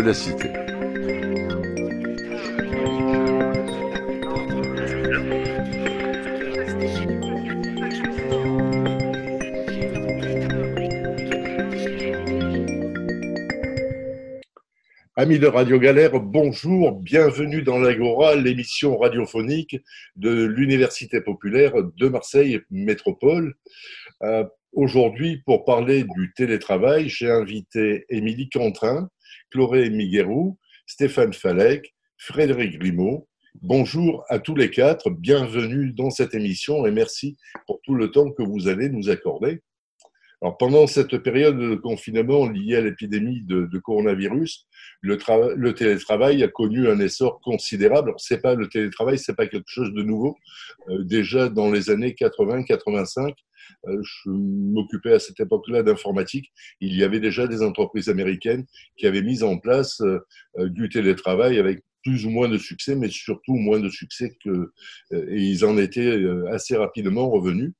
la cité. Amis de Radio Galère, bonjour, bienvenue dans l'Agora, l'émission radiophonique de l'Université populaire de Marseille Métropole. Euh, aujourd'hui, pour parler du télétravail, j'ai invité Émilie Cantrin, Chloé Miguerou, Stéphane Falek, Frédéric Grimaud. Bonjour à tous les quatre, bienvenue dans cette émission et merci pour tout le temps que vous allez nous accorder. Alors, pendant cette période de confinement liée à l'épidémie de, coronavirus, le, télétravail a connu un essor considérable. C'est pas le télétravail, c'est pas quelque chose de nouveau. Euh, déjà dans les années 80-85, euh, je m'occupais à cette époque-là d'informatique. Il y avait déjà des entreprises américaines qui avaient mis en place euh, du télétravail avec plus ou moins de succès, mais surtout moins de succès que, et ils en étaient assez rapidement revenus.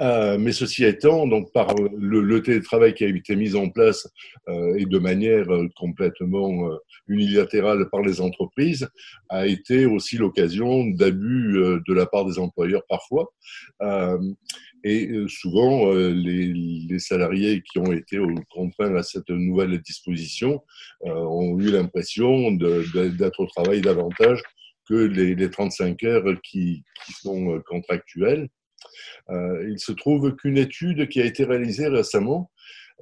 Euh, mais ceci étant, donc par le, télétravail qui a été mis en place euh, et de manière euh, complètement unilatérale par les entreprises, a été aussi l'occasion d'abus de la part des employeurs parfois. et souvent, les, salariés qui ont été contraints à cette nouvelle disposition ont eu l'impression d'être au travail davantage que les, les 35 heures qui sont contractuelles. Euh, il se trouve qu'une étude qui a été réalisée récemment,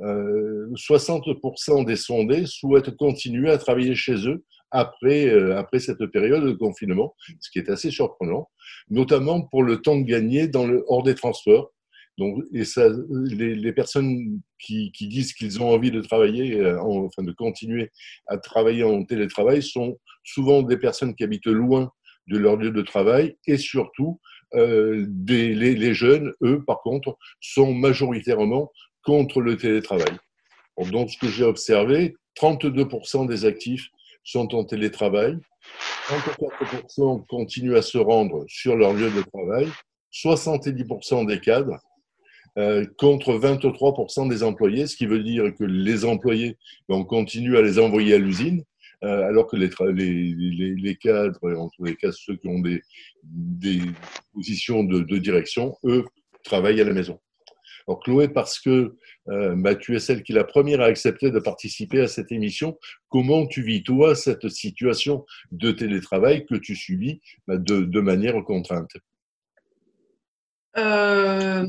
60% euh, des sondés souhaitent continuer à travailler chez eux après, euh, après cette période de confinement, ce qui est assez surprenant, notamment pour le temps gagné hors des transports. Donc, et ça, les, personnes qui, qui disent qu'ils ont envie de travailler, enfin de continuer à travailler en télétravail, sont souvent des personnes qui habitent loin de leur lieu de travail et surtout euh, les, jeunes, eux, par contre, sont majoritairement contre le télétravail. Donc, ce que j'ai observé, 32% des actifs sont en télétravail, 34% continuent à se rendre sur leur lieu de travail, 70% des cadres euh, contre 23% des employés, ce qui veut dire que les employés, on continue à les envoyer à l'usine, alors que les, cadres, en tous les cas ceux qui ont des, positions de, direction, eux, travaillent à la maison. Alors Chloé, parce que euh, bah, tu es celle qui est la première à accepter de participer à cette émission, comment tu vis toi cette situation de télétravail que tu subis bah, de, de, manière contrainte? Euh,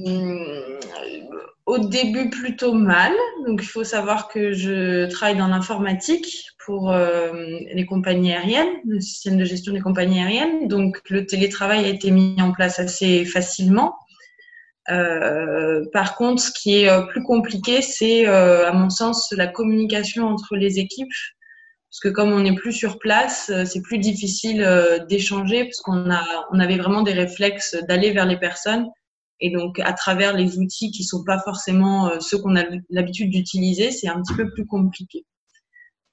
au début plutôt mal. Donc il faut savoir que je travaille dans l'informatique pour euh, les compagnies aériennes, le système de gestion des compagnies aériennes. Donc le télétravail a été mis en place assez facilement. Euh, par contre, ce qui est euh, plus compliqué, c'est à mon sens la communication entre les équipes. Parce que comme on n'est plus sur place, c'est plus difficile d'échanger parce qu'on on avait vraiment des réflexes d'aller vers les personnes et donc, à travers les outils qui sont pas forcément ceux qu'on a l'habitude d'utiliser, c'est un petit peu plus compliqué.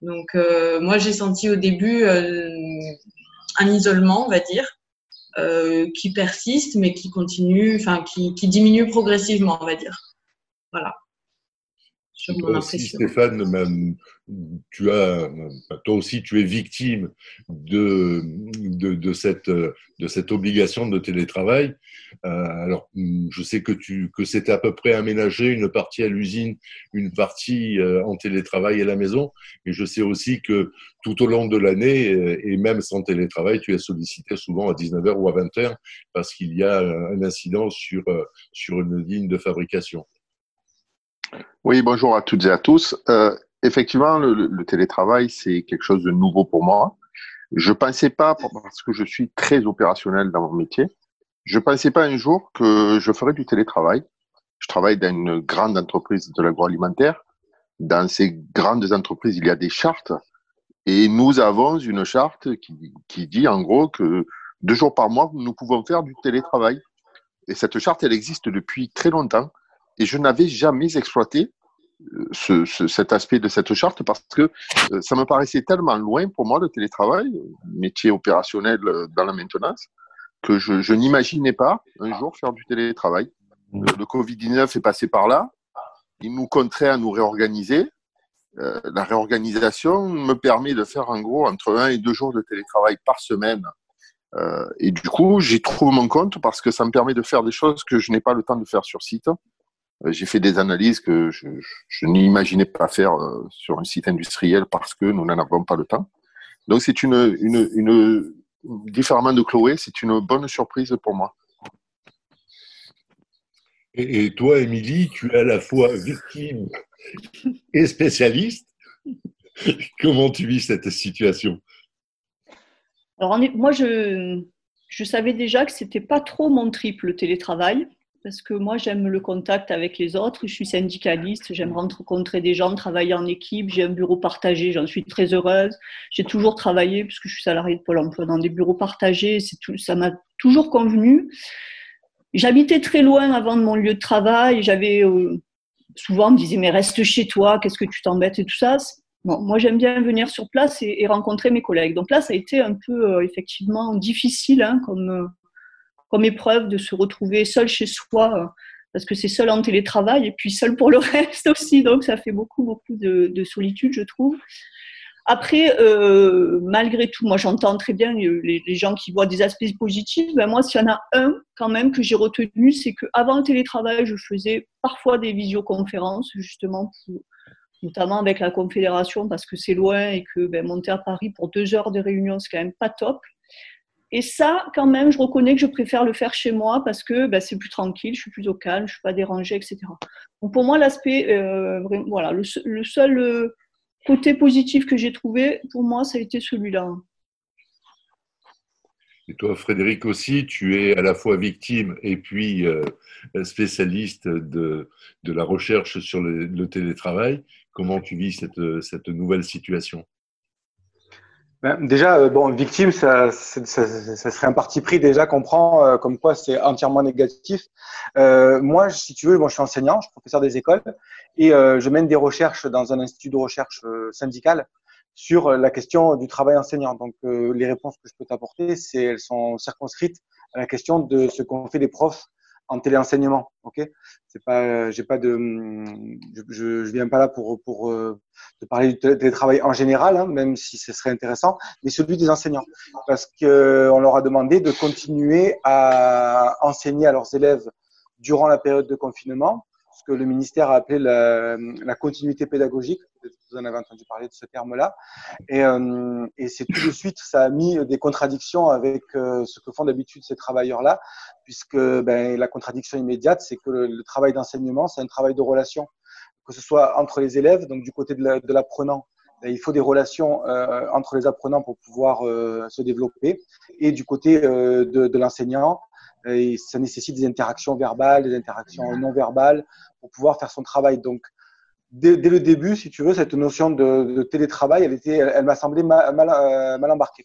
Donc, euh, moi, j'ai senti au début euh, un isolement, on va dire, qui persiste, mais qui continue, enfin, qui, qui diminue progressivement, on va dire. Voilà. Toi aussi, Stéphane, tu as, toi aussi, tu es victime de, de, de, cette, de cette obligation de télétravail. Euh, alors, je sais que, tu, que c'était à peu près aménagé, une partie à l'usine, une partie euh, en télétravail à la maison. Et je sais aussi que tout au long de l'année, euh, et même sans télétravail, tu es sollicité souvent à 19h ou à 20h parce qu'il y a un incident sur, sur une ligne de fabrication. Oui, bonjour à toutes et à tous. Euh, effectivement, le, télétravail, c'est quelque chose de nouveau pour moi. Je pensais pas, parce que je suis très opérationnel dans mon métier, je pensais pas un jour que je ferais du télétravail. Je travaille dans une grande entreprise de l'agroalimentaire. dans ces grandes entreprises, il y a des chartes. Et nous avons une charte qui, qui dit en gros que deux jours par mois, nous pouvons faire du télétravail. Et cette charte, elle existe depuis très longtemps. Et je n'avais jamais exploité euh, ce, ce, cet aspect de cette charte parce que euh, ça me paraissait tellement loin pour moi le télétravail, métier opérationnel euh, dans la maintenance, que je, je n'imaginais pas un jour faire du télétravail. Le, le Covid-19 est passé par là. Il nous contraint à nous réorganiser. Euh, la réorganisation me permet de faire en gros entre un et deux jours de télétravail par semaine. Euh, et du coup, j'y trouve mon compte parce que ça me permet de faire des choses que je n'ai pas le temps de faire sur site. Euh, j'ai fait des analyses que je, je n'imaginais pas faire euh, sur un site industriel parce que nous n'en avons pas le temps. Donc c'est une, une, une, différemment de Chloé, c'est une bonne surprise pour moi. Et, et toi, Émilie, tu es à la fois victime et spécialiste. Comment tu vis cette situation? Alors, moi, je, je savais déjà que c'était pas trop mon trip, le télétravail, parce que moi, j'aime le contact avec les autres. Je suis syndicaliste, j'aime rencontrer des gens, travailler en équipe. J'ai un bureau partagé, j'en suis très heureuse. J'ai toujours travaillé, puisque je suis salariée de Pôle emploi, dans des bureaux partagés. Ça m'a toujours convenu. J'habitais très loin avant de mon lieu de travail. J'avais euh, souvent on me disait mais reste chez toi, qu'est-ce que tu t'embêtes et tout ça? Moi j'aime bien venir sur place et, et, rencontrer mes collègues. Donc là, ça a été un peu euh, effectivement difficile hein, comme euh, comme épreuve de se retrouver seul chez soi euh, parce que c'est seul en télétravail et puis seul pour le reste aussi. Donc ça fait beaucoup beaucoup de, de solitude, je trouve. Après, euh, malgré tout, moi j'entends très bien les, gens qui voient des aspects positifs. Ben moi, s'il y en a un quand même que j'ai retenu, c'est qu'avant le télétravail, je faisais parfois des visioconférences, justement, notamment avec la Confédération, parce que c'est loin et que ben, monter à Paris pour deux heures de réunion, c'est quand même pas top. Et ça, quand même, je reconnais que je préfère le faire chez moi parce que ben, c'est plus tranquille, je suis plus au calme, je suis pas dérangée, etc. Donc pour moi, l'aspect, euh, voilà, le, seul euh, côté positif que j'ai trouvé, pour moi, ça a été celui-là. Et toi, Frédéric aussi, tu es à la fois victime et puis euh, spécialiste de, de, la recherche sur le, le, télétravail. Comment tu vis cette, cette nouvelle situation? Déjà, euh, bon, victime, ça, ça, ça, serait un parti pris déjà qu'on prend euh, comme quoi c'est entièrement négatif. Euh, moi, si tu veux, bon, je suis enseignant, je suis professeur des écoles et euh, je mène des recherches dans un institut de recherche euh, syndical sur la question du travail enseignant. Donc, euh, les réponses que je peux t'apporter, c'est elles sont circonscrites à la question de ce qu'ont fait les profs en téléenseignement. Ok, c'est pas, j'ai pas de, je, je, viens pas là pour pour euh, parler du télétravail en général, hein, même si ce serait intéressant, mais celui des enseignants, parce que on leur a demandé de continuer à enseigner à leurs élèves durant la période de confinement que le ministère a appelé la, continuité pédagogique. Vous en avez entendu parler de ce terme-là. Et, euh, c'est tout de suite, ça a mis des contradictions avec euh, ce que font d'habitude ces travailleurs-là, puisque ben, la contradiction immédiate, c'est que le, travail d'enseignement, c'est un travail de relation, que ce soit entre les élèves, donc du côté de l'apprenant, ben, il faut des relations euh, entre les apprenants pour pouvoir se développer, et du côté de l'enseignant, et ça nécessite des interactions verbales, des interactions non verbales pour pouvoir faire son travail. Donc, dès, le début, si tu veux, cette notion de, télétravail, elle, m'a semblé euh, mal embarquée.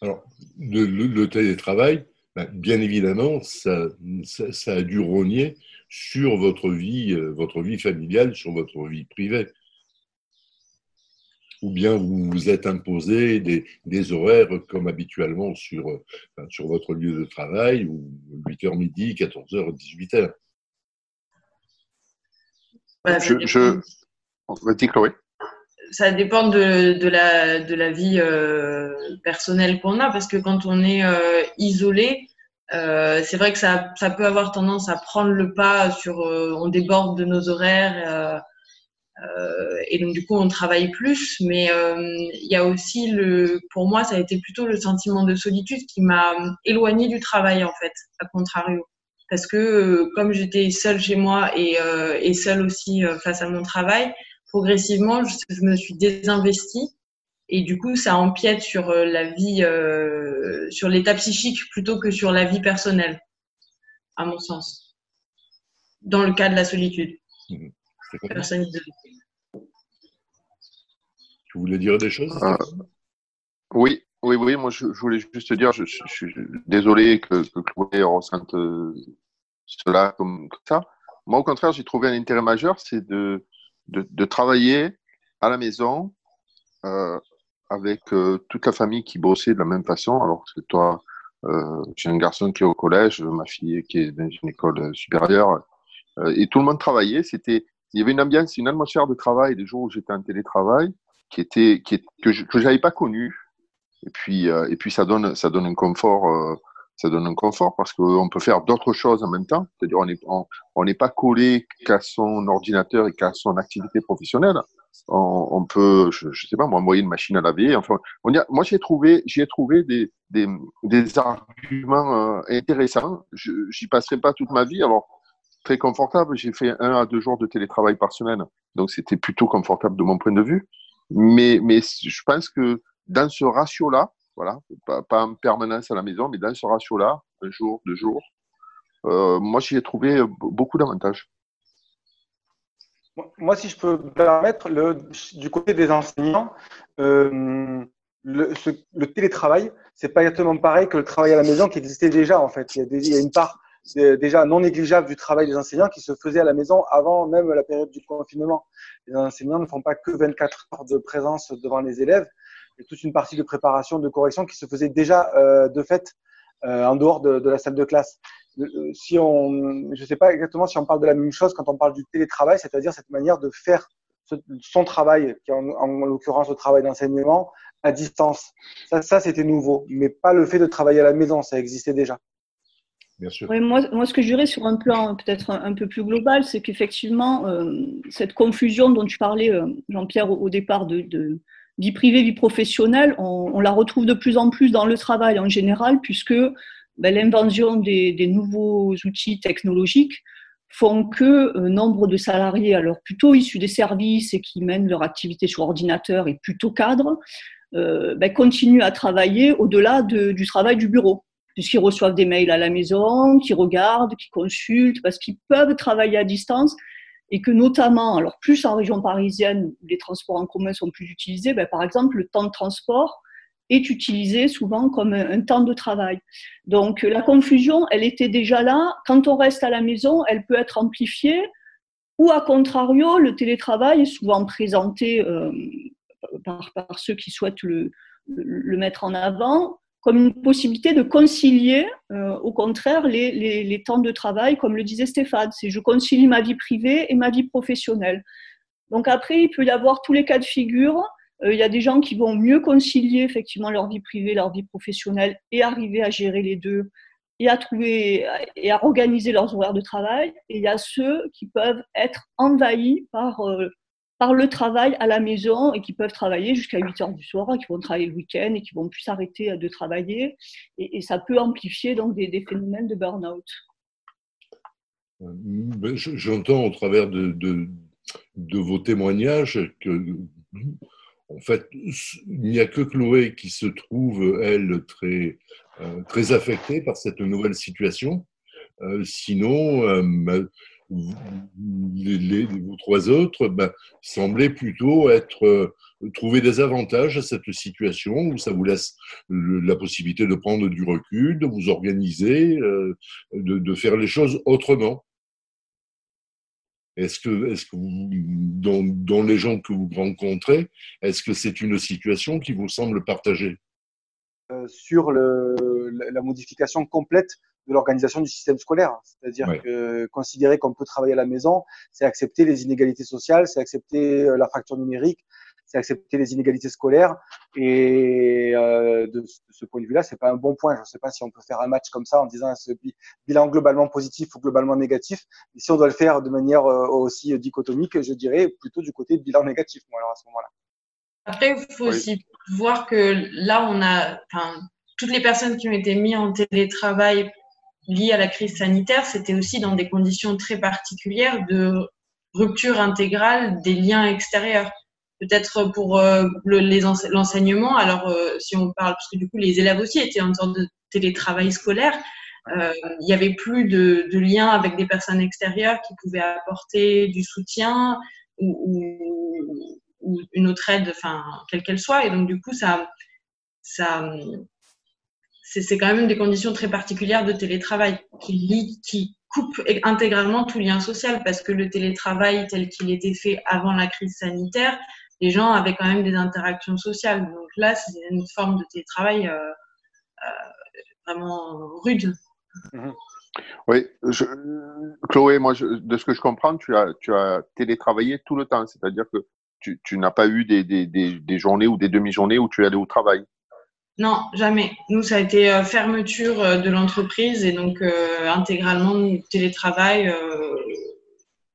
Alors, le, télétravail, ben, bien évidemment, ça, a dû rogner sur votre vie, euh, votre vie familiale, sur votre vie privée ou bien vous vous êtes imposé des, des horaires comme habituellement sur, enfin, sur votre lieu de travail, ou 8h midi, 14h, 18h. Voilà, je, je... Vas-y, Chloé. Ça dépend de, de, la, de la vie euh, personnelle qu'on a, parce que quand on est euh, isolé, euh, c'est vrai que ça, ça peut avoir tendance à prendre le pas sur, euh, on déborde de nos horaires euh, euh, et donc du coup on travaille plus, mais euh, il y a aussi le, pour moi ça a été plutôt le sentiment de solitude qui m'a éloigné du travail en fait, à contrario, parce que euh, comme j'étais seule chez moi et, seule aussi face à mon travail, progressivement je, je, me suis désinvestie et du coup ça empiète sur la vie, sur l'état psychique plutôt que sur la vie personnelle, à mon sens, dans le cas de la solitude. Mmh. Personne isolée. Tu voulais dire des choses Oui, oui, oui. Moi, je, voulais juste dire, je, suis désolé que, que Chloé ressente cela comme, ça. Moi, au contraire, j'ai trouvé un intérêt majeur, c'est de, de, travailler à la maison euh, avec euh, toute la famille qui bossait de la même façon. Alors que toi, euh, j'ai un garçon qui est au collège, ma fille qui est dans une école supérieure, et tout le monde travaillait. C'était, il y avait une ambiance, une atmosphère de travail les jours où j'étais en télétravail que je n'avais pas connu. Et puis, et puis ça donne, ça donne un confort ça donne un confort parce qu'on peut faire d'autres choses en même temps. C'est-à-dire, on n'est pas collé qu'à son ordinateur et qu'à son activité professionnelle. On, peut, je, ne sais pas, envoyer une machine à laver. Enfin, moi, j'ai trouvé, j'ai trouvé des, des, des arguments euh, intéressants. J'y passerai pas toute ma vie. Alors, très confortable. J'ai fait un à deux jours de télétravail par semaine. Donc, c'était plutôt confortable de mon point de vue. Mais, mais je pense que dans ce ratio-là, voilà, pas, en permanence à la maison, mais dans ce ratio-là, un jour, deux jours, euh, moi j'y ai trouvé beaucoup d'avantages. Moi, si je peux me permettre, le, du côté des enseignants, euh, le, le, télétravail, c'est pas exactement pareil que le travail à la maison qui existait déjà en fait. Il y a une part déjà non négligeable du travail des enseignants qui se faisait à la maison avant même la période du confinement. Les enseignants ne font pas que 24 heures de présence devant les élèves, a toute une partie de préparation, de correction qui se faisait déjà euh, de fait euh, en dehors de, de, la salle de classe. Euh, si on, je ne sais pas exactement si on parle de la même chose quand on parle du télétravail, c'est-à-dire cette manière de faire son travail, qui est en, en l'occurrence le travail d'enseignement, à distance. Ça, ça c'était nouveau, mais pas le fait de travailler à la maison, ça existait déjà. Moi, moi, ce que je dirais sur un plan peut-être un, peu plus global, c'est qu'effectivement, euh, cette confusion dont tu parlais, Jean-Pierre, au, départ de, vie privée, vie professionnelle, on, la retrouve de plus en plus dans le travail en général, puisque ben, l'invention des, nouveaux outils technologiques font que euh, nombre de salariés, alors plutôt issus des services et qui mènent leur activité sur ordinateur et plutôt cadres, euh, ben, continuent à travailler au-delà du travail du bureau, puisqu'ils reçoivent des mails à la maison, qu'ils regardent, qu'ils consultent, parce qu'ils peuvent travailler à distance et que notamment, alors plus en région parisienne les transports en commun sont plus utilisés, ben, par exemple, le temps de transport est utilisé souvent comme un, temps de travail. Donc la confusion, elle était déjà là. Quand on reste à la maison, elle peut être amplifiée ou à contrario, le télétravail est souvent présenté euh, par, par, ceux qui souhaitent le, le mettre en avant comme une possibilité de concilier, euh, au contraire, les, les, les, temps de travail, comme le disait Stéphane. C'est je concilie ma vie privée et ma vie professionnelle. Donc après, il peut y avoir tous les cas de figure. Euh, il y a des gens qui vont mieux concilier effectivement leur vie privée, leur vie professionnelle et arriver à gérer les deux et à trouver et à organiser leurs horaires de travail. Et il y a ceux qui peuvent être envahis par euh, par le travail à la maison et qui peuvent travailler jusqu'à 8 heures du soir, qui vont travailler le week-end et qui vont plus s'arrêter de travailler. Et, ça peut amplifier donc des, phénomènes de burn-out. Ben, j'entends au travers de, de, vos témoignages que, en fait, il n'y a que Chloé qui se trouve, elle, très, euh, très affectée par cette nouvelle situation. Euh, sinon, les, vous trois autres ben, semblaient plutôt être euh, trouver des avantages à cette situation où ça vous laisse la possibilité de prendre du recul, de vous organiser, euh, de, faire les choses autrement. Est-ce que, vous, dans, les gens que vous rencontrez, est-ce que c'est une situation qui vous semble partagée? Euh, Sur la modification complète de l'organisation du système scolaire. C'est-à-dire que considérer qu'on peut travailler à la maison, c'est accepter les inégalités sociales, c'est accepter euh, la fracture numérique, c'est accepter les inégalités scolaires. Et euh, de, ce point de vue-là, c'est pas un bon point. Je ne sais pas si on peut faire un match comme ça en disant ce bilan globalement positif ou globalement négatif. Et si on doit le faire de manière euh, aussi dichotomique, je dirais plutôt du côté bilan négatif. Moi, alors à ce moment-là. Après, il faut aussi voir que là, on a, enfin, toutes les personnes qui ont été mises en télétravail liées à la crise sanitaire, c'était aussi dans des conditions très particulières de rupture intégrale des liens extérieurs. Peut-être pour euh, l'enseignement, alors euh, si on parle, parce que du coup les élèves aussi étaient en sorte de télétravail scolaire, euh, il n'y avait plus de, de lien avec des personnes extérieures qui pouvaient apporter du soutien ou, ou, ou une autre aide, enfin, quelle qu'elle soit. Et donc, du coup, ça, ça, c'est quand même des conditions très particulières de télétravail qui, qui coupe intégralement tout lien social parce que le télétravail tel qu'il était fait avant la crise sanitaire, les gens avaient quand même des interactions sociales. Donc là, c'est une forme de télétravail euh, euh, vraiment rude. Mhm. Oui, Chloé, moi, de ce que je comprends, tu as, tu télétravaillé tout le temps, c'est-à-dire que tu, n'as pas eu des, des, journées ou des demi-journées où tu es allé au travail. Non, jamais. Nous, ça a été euh, fermeture euh, de l'entreprise et donc euh, intégralement télétravail euh,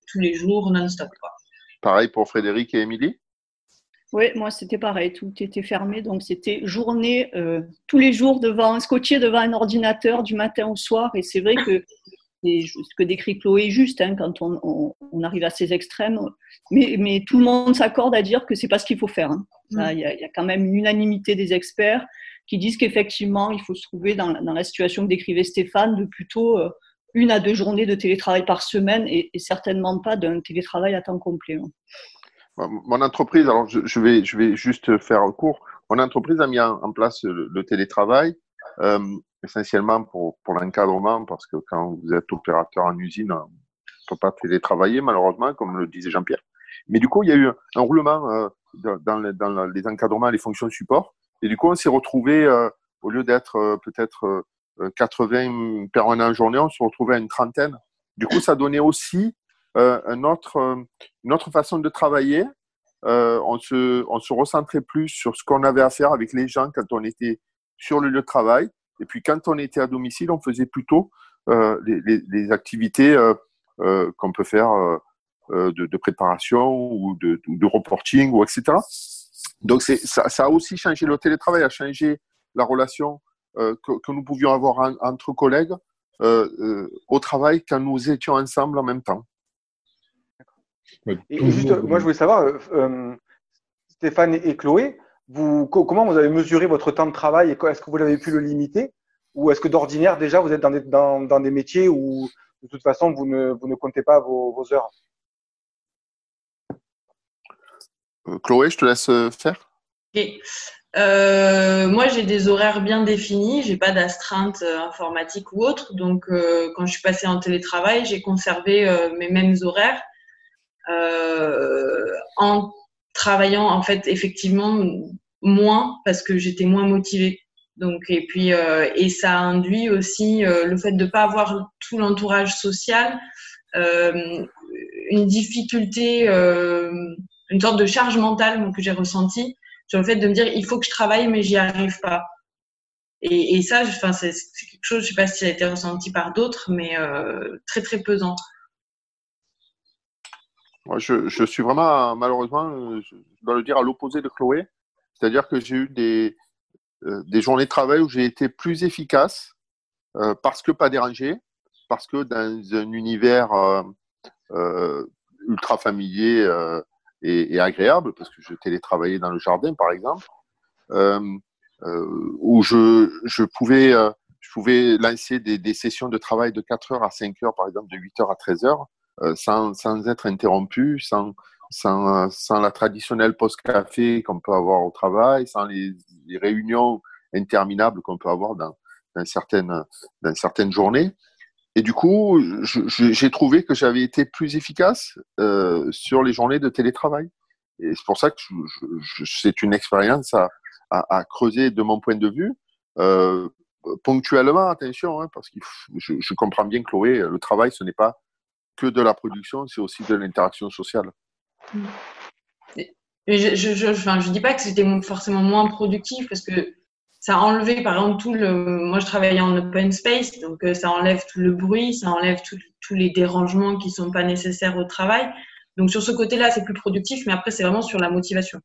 tous les jours, non-stop. Pareil pour Frédéric et Émilie? Oui, moi, c'était pareil. Tout était fermé. Donc, c'était journée, euh, tous les jours, devant, scotché devant un ordinateur du matin au soir. Et c'est vrai que ce que décrit Chloé est juste hein, quand on, on, on, arrive à ces extrêmes. Mais, mais tout le monde s'accorde à dire que c'est pas ce qu'il faut faire. Hein. Il y, a, y, a quand même une unanimité des experts qui disent qu'effectivement, il faut se trouver dans, dans la situation que décrivait Stéphane de plutôt euh, une à deux journées de télétravail par semaine et, et certainement pas d'un télétravail à temps complet. Hein. Mon entreprise, alors je, je, vais, je vais juste faire court. Mon entreprise a mis en, en place le, le télétravail. Euh, essentiellement pour, pour l'encadrement, parce que quand vous êtes opérateur en usine, on ne peut pas télétravailler, malheureusement, comme le disait Jean-Pierre. Mais du coup, il y a eu un roulement euh, dans, dans, les encadrements, les fonctions support. Et du coup, on s'est retrouvé, euh, au lieu d'être peut-être 80 permanents en journée, on se retrouvait à une trentaine. Du coup, ça donnait aussi un autre, une autre façon de travailler. on, se, on se recentrait plus sur ce qu'on avait à faire avec les gens quand on était sur le lieu de travail. Et puis quand on était à domicile, on faisait plutôt euh, les, les, les, activités euh, euh, qu'on peut faire de, de, préparation ou de, de, reporting ou etc. Donc c'est ça, ça, a aussi changé le télétravail, a changé la relation que, que, nous pouvions avoir en, entre collègues au travail quand nous étions ensemble en même temps. Et juste, moi je voulais savoir, Stéphane et Chloé, vous, comment vous avez mesuré votre temps de travail et est-ce que vous avez pu le limiter Ou est-ce que d'ordinaire, déjà, vous êtes dans des, dans, dans des, métiers où, de toute façon, vous ne, vous ne comptez pas vos, vos heures? Euh, Chloé, je te laisse euh, faire. Okay. Euh, moi, j'ai des horaires bien définis. J'ai pas d'astreinte informatique ou autre. Donc, euh, quand je suis passée en télétravail, j'ai conservé euh, mes mêmes horaires en travaillant en fait effectivement moins parce que j'étais moins motivée. Donc et puis euh, et ça induit aussi euh, le fait de pas avoir tout l'entourage social, euh, une difficulté, euh, une sorte de charge mentale que j'ai ressentie sur le fait de me dire il faut que je travaille mais j'y arrive pas. Et, et ça, enfin c'est quelque chose, je sais pas si ça a été ressenti par d'autres, mais très très pesant. Je, suis vraiment, malheureusement, je dois le dire, à l'opposé de Chloé. C'est-à-dire que j'ai eu des, euh, des journées de travail où j'ai été plus efficace euh, parce que pas dérangé, parce que dans un univers euh, ultra familier et, agréable, parce que je télétravaillais dans le jardin, par exemple, où je, je, pouvais, je pouvais lancer des, sessions de travail de 4 heures à 5 heures, par exemple, de 8 heures à 13 heures sans, sans être interrompu, sans, sans, sans la traditionnelle pause café qu'on peut avoir au travail, sans les, réunions interminables qu'on peut avoir dans, dans, certaines, dans certaines journées. Et du coup, j'ai trouvé que j'avais été plus efficace euh, sur les journées de télétravail. Et c'est pour ça que c'est une expérience à, à, à, creuser de mon point de vue. Euh, ponctuellement, attention, hein, parce que je, je, comprends bien, Chloé, le travail, ce n'est pas que de la production, c'est aussi de l'interaction sociale. je, je dis pas que c'était forcément moins productif parce que ça a enlevé, par exemple, tout le. Moi, je travaillais en open space, donc euh, ça enlève tout le bruit, ça enlève tous les dérangements qui sont pas nécessaires au travail. Donc, sur ce côté-là, c'est plus productif, mais après, c'est vraiment sur la motivation.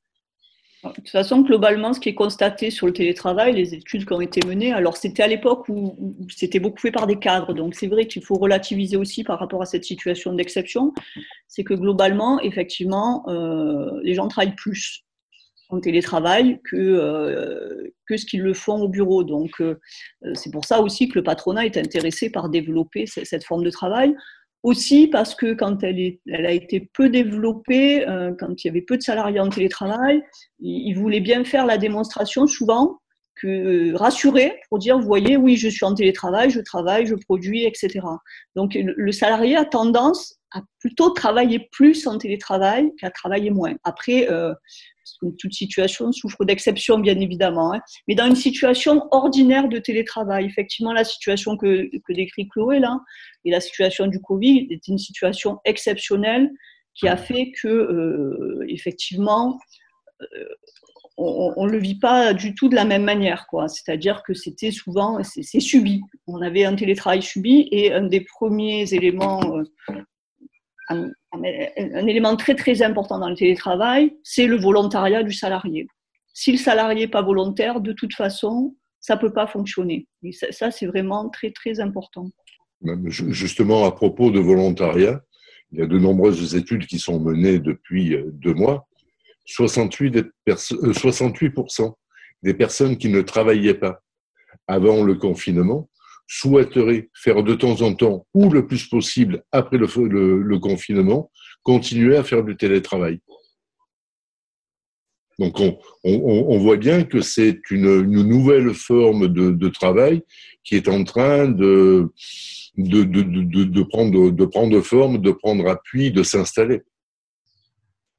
De toute façon, globalement, ce qui est constaté sur le télétravail, les études qui ont été menées, alors c'était à l'époque où, c'était beaucoup fait par des cadres, donc c'est vrai qu'il faut relativiser aussi par rapport à cette situation d'exception, c'est que globalement, effectivement, euh, les gens travaillent plus en télétravail que, euh, que ce qu'ils le font au bureau. Donc euh, c'est pour ça aussi que le patronat est intéressé par développer cette forme de travail. Aussi parce que quand elle, est, elle a été peu développée, euh, quand il y avait peu de salariés en télétravail, ils voulaient bien faire la démonstration souvent que euh, rassurer pour dire vous voyez oui je suis en télétravail je travaille je produis etc donc le salarié a tendance à plutôt travailler plus en télétravail qu'à travailler moins. Après euh, toute situation souffre d'exception bien évidemment hein. mais dans une situation ordinaire de télétravail effectivement la situation que, que décrit Chloé là et la situation du Covid est une situation exceptionnelle qui a fait que euh, effectivement on ne le vit pas du tout de la même manière. quoi. C'est-à-dire que c'était souvent, c'est subi. On avait un télétravail subi et un des premiers éléments, euh, un, élément très très important dans le télétravail, c'est le volontariat du salarié. Si le salarié n'est pas volontaire, de toute façon, ça ne peut pas fonctionner. Et ça, c'est vraiment très très important. Justement, à propos de volontariat, il y a de nombreuses études qui sont menées depuis euh, deux mois 68, 68% euh, des personnes qui ne travaillaient pas avant le confinement souhaiteraient faire de temps en temps, ou le plus possible après le, confinement, continuer à faire du télétravail. Donc on, voit bien que c'est une, nouvelle forme de, travail qui est en train de, de, prendre, de prendre forme, de prendre appui, de s'installer.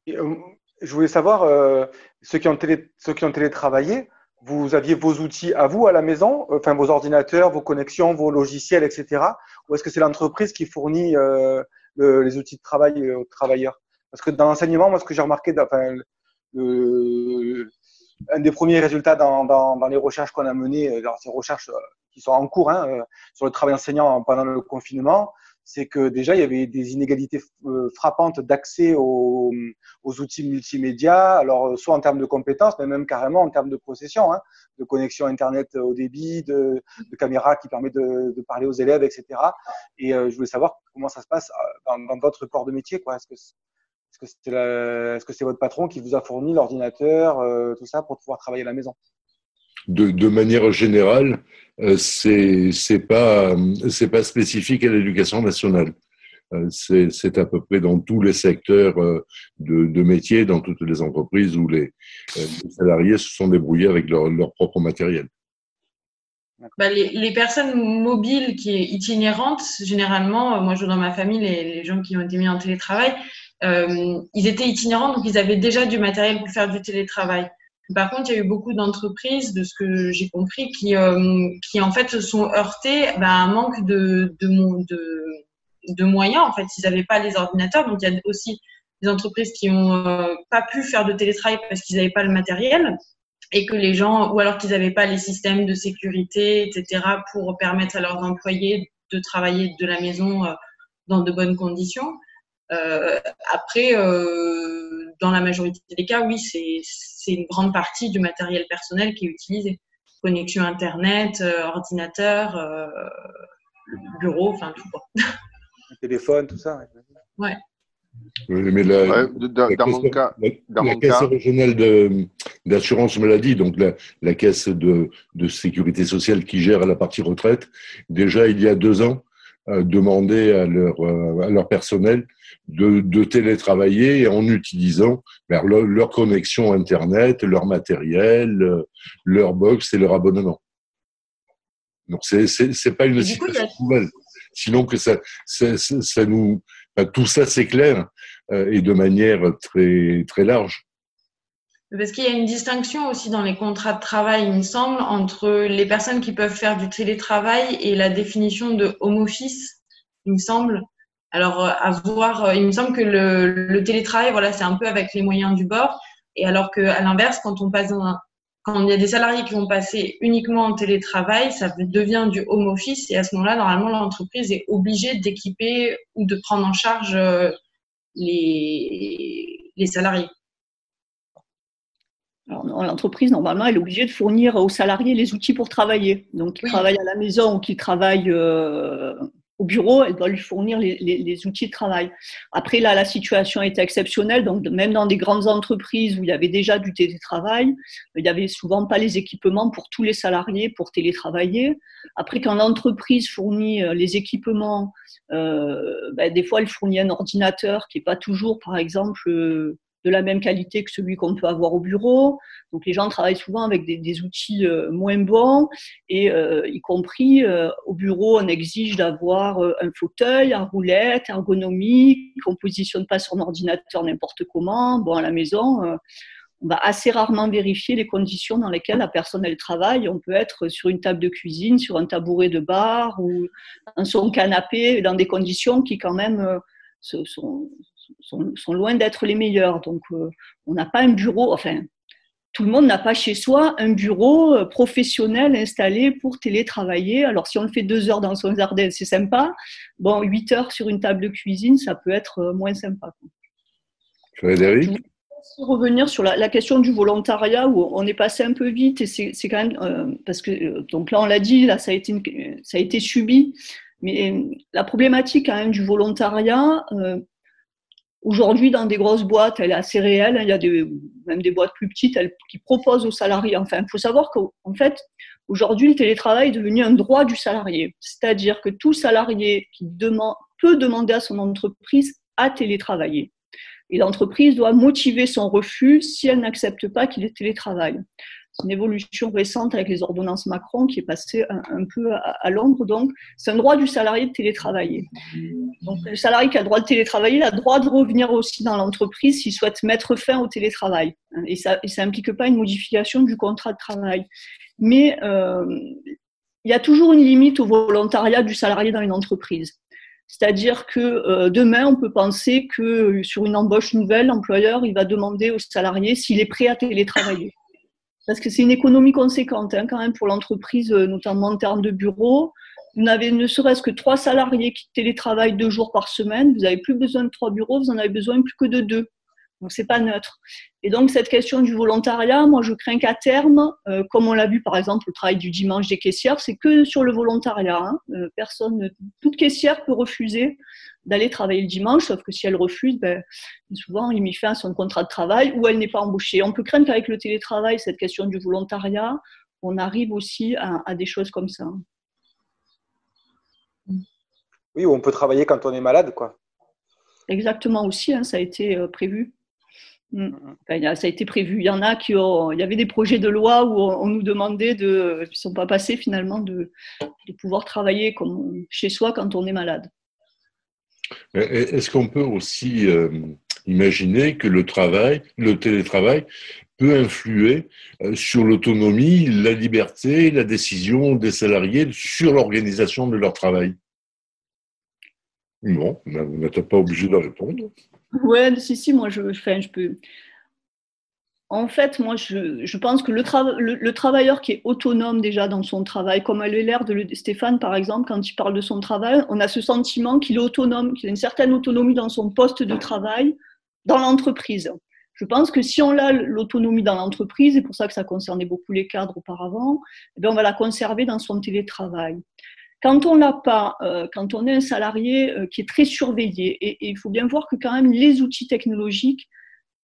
Euh, je voulais savoir, euh, ceux, qui ont télé, ceux qui ont télétravaillé, vous aviez vos outils à vous à la maison, enfin vos ordinateurs, vos connexions, vos logiciels, etc. Ou est-ce que c'est l'entreprise qui fournit euh, les outils de travail euh, aux travailleurs? Parce que dans l'enseignement, moi, ce que j'ai remarqué, enfin, un des premiers résultats dans, dans, dans les recherches qu'on a menées, dans ces recherches qui sont en cours hein, sur le travail enseignant pendant le confinement, c'est que déjà il y avait des inégalités euh, frappantes d'accès aux, outils multimédia, alors euh, soit en termes de compétences, mais même carrément en termes de possession, hein, de connexion internet au débit, de, de caméra qui permet de, parler aux élèves, etc. Et euh, je voulais savoir comment ça se passe dans d'autres corps de métier, quoi. Est-ce que est-ce que c'est votre patron qui vous a fourni l'ordinateur, tout ça, pour pouvoir travailler à la maison? De, manière générale, euh, c'est c'est pas spécifique à l'éducation nationale. Euh, c'est à peu près dans tous les secteurs euh, de, de métier, dans toutes les entreprises où les, salariés se sont débrouillés avec leur, propre matériel. Bah, les, personnes mobiles qui itinérantes, généralement, moi je dans ma famille, les, les, gens qui ont été mis en télétravail, ils étaient itinérants, donc ils avaient déjà du matériel pour faire du télétravail. Par contre, il y a eu beaucoup d'entreprises, de ce que j'ai compris, qui, euh, qui en fait se sont heurtées bah, à un manque de, de, de, de moyens. En fait, ils n'avaient pas les ordinateurs. Donc, il y a aussi des entreprises qui n'ont euh, pas pu faire de télétravail parce qu'ils n'avaient pas le matériel et que les gens, ou alors qu'ils n'avaient pas les systèmes de sécurité, etc., pour permettre à leurs employés de travailler de la maison euh, dans de bonnes conditions. Euh, après, euh, dans la majorité des cas, oui, c'est une grande partie du matériel personnel qui est utilisé. Connexion Internet, euh, ordinateur, bureau, enfin tout. Quoi. Téléphone, tout ça. Ouais. mais la, dans, caisse, mon cas, dans la, caisse régionale d'assurance maladie, donc la, la caisse de, de, sécurité sociale qui gère la partie retraite, déjà il y a deux ans, euh, demander à leur, à leur personnel de, de télétravailler en utilisant ben, leur, connexion Internet, leur matériel, euh, leur box et leur abonnement. Donc, c'est c'est pas une situation nouvelle. Sinon que ça, ça, ça nous, ben, tout ça s'éclaire euh, et de manière très très large. Parce qu'il y a une distinction aussi dans les contrats de travail, il me semble, entre les personnes qui peuvent faire du télétravail et la définition de home office, il me semble. Alors, euh, euh, il me semble que le, télétravail, voilà, c'est un peu avec les moyens du bord. Et alors qu'à l'inverse, quand on passe quand il y a des salariés qui vont passer uniquement en télétravail, ça devient du home office et à ce moment-là, normalement, l'entreprise est obligée d'équiper ou de prendre en charge euh, les, les salariés. L'entreprise, normalement, elle est obligée de fournir aux salariés les outils pour travailler. Donc, qu'ils travaillent à la maison ou qu'ils travaillent au bureau, elle doit lui fournir les, les, outils de travail. Après, là, la situation est exceptionnelle. Donc, même dans des grandes entreprises où il y avait déjà du télétravail, il n'y avait souvent pas les équipements pour tous les salariés pour télétravailler. Après, quand l'entreprise fournit euh, les équipements, euh, ben, des fois, elle fournit un ordinateur qui n'est pas toujours, par exemple, euh, de la même qualité que celui qu'on peut avoir au bureau. Donc les gens travaillent souvent avec des, outils euh, moins bons et euh, y compris euh, au bureau, on exige d'avoir un fauteuil, un roulette, ergonomique, qu'on positionne pas un ordinateur n'importe comment. Bon, à la maison, on va assez rarement vérifier les conditions dans lesquelles la personne elle travaille. On peut être sur une table de cuisine, sur un tabouret de bar ou dans son canapé, dans des conditions qui quand même sont, sont, loin d'être les meilleurs. Donc, euh, on n'a pas un bureau, enfin, tout le monde n'a pas chez soi un bureau euh, professionnel installé pour télétravailler. Alors, si on le fait deux heures dans son jardin, c'est sympa. Bon, huit heures sur une table de cuisine, ça peut être euh, moins sympa. Frédéric revenir sur la, question du volontariat où on est passé un peu vite et c'est quand même parce que donc là on l'a dit là ça a été ça a été subi mais la problématique quand même du volontariat Aujourd'hui, dans des grosses boîtes, elle est assez réelle. Il y a même des boîtes plus petites qui proposent aux salariés. Enfin, il faut savoir qu'en fait, aujourd'hui, le télétravail est devenu un droit du salarié. C'est-à-dire que tout salarié qui peut demander à son entreprise à télétravailler. Et l'entreprise doit motiver son refus si elle n'accepte pas qu'il est télétravail. C'est une évolution récente avec les ordonnances Macron qui est passée un, peu à, l'ombre. Donc, c'est un droit du salarié de télétravailler. Donc, le salarié qui a le droit de télétravailler a le droit de revenir aussi dans l'entreprise s'il souhaite mettre fin au télétravail. Et ça n'implique pas une modification du contrat de travail. Mais euh, il y a toujours une limite au volontariat du salarié dans une entreprise. C'est-à-dire que euh, demain, on peut penser que sur une embauche nouvelle, l'employeur il va demander au salarié s'il est prêt à télétravailler parce que c'est une économie conséquente hein, quand même pour l'entreprise, euh, notamment en termes de bureaux. Vous n'avez ne serait-ce que trois salariés qui télétravaillent deux jours par semaine, vous n'avez plus besoin de trois bureaux, vous en avez besoin plus que de deux. Donc c'est pas neutre. Et donc cette question du volontariat, moi je crains qu'à terme, euh, comme on l'a vu par exemple le travail du dimanche des caissières, c'est que sur le volontariat. Hein. Euh, personne, toute caissière peut refuser d'aller travailler le dimanche, sauf que si elle refuse, ben, souvent il met fin à son contrat de travail ou elle n'est pas embauchée. On peut craindre qu'avec le télétravail, cette question du volontariat, on arrive aussi à, des choses comme ça. Oui, on peut travailler quand on est malade, quoi. Exactement aussi, hein, ça a été euh, prévu. Mm. ça a été prévu. Il y en a qui ont, il y avait des projets de loi où on, nous demandait de, qui ne sont pas passés finalement, de, de pouvoir travailler comme chez soi quand on est malade. Est-ce qu'on peut aussi euh, imaginer que le travail, le télétravail, peut influer euh, sur l'autonomie, la liberté, la décision des salariés sur l'organisation de leur travail? Non, vous n'êtes pas obligé de répondre. Oui, si, si, moi je, je peux. En fait, moi, je, pense que le, le, travailleur qui est autonome déjà dans son travail, comme elle est l'air de Stéphane, par exemple, quand il parle de son travail, on a ce sentiment qu'il est autonome, qu'il a une certaine autonomie dans son poste de travail, dans l'entreprise. Je pense que si on a l'autonomie dans l'entreprise, et pour ça que ça concernait beaucoup les cadres auparavant, eh on va la conserver dans son télétravail. Quand on l'a pas, euh, quand on est un salarié euh, qui est très surveillé, et il faut bien voir que quand même les outils technologiques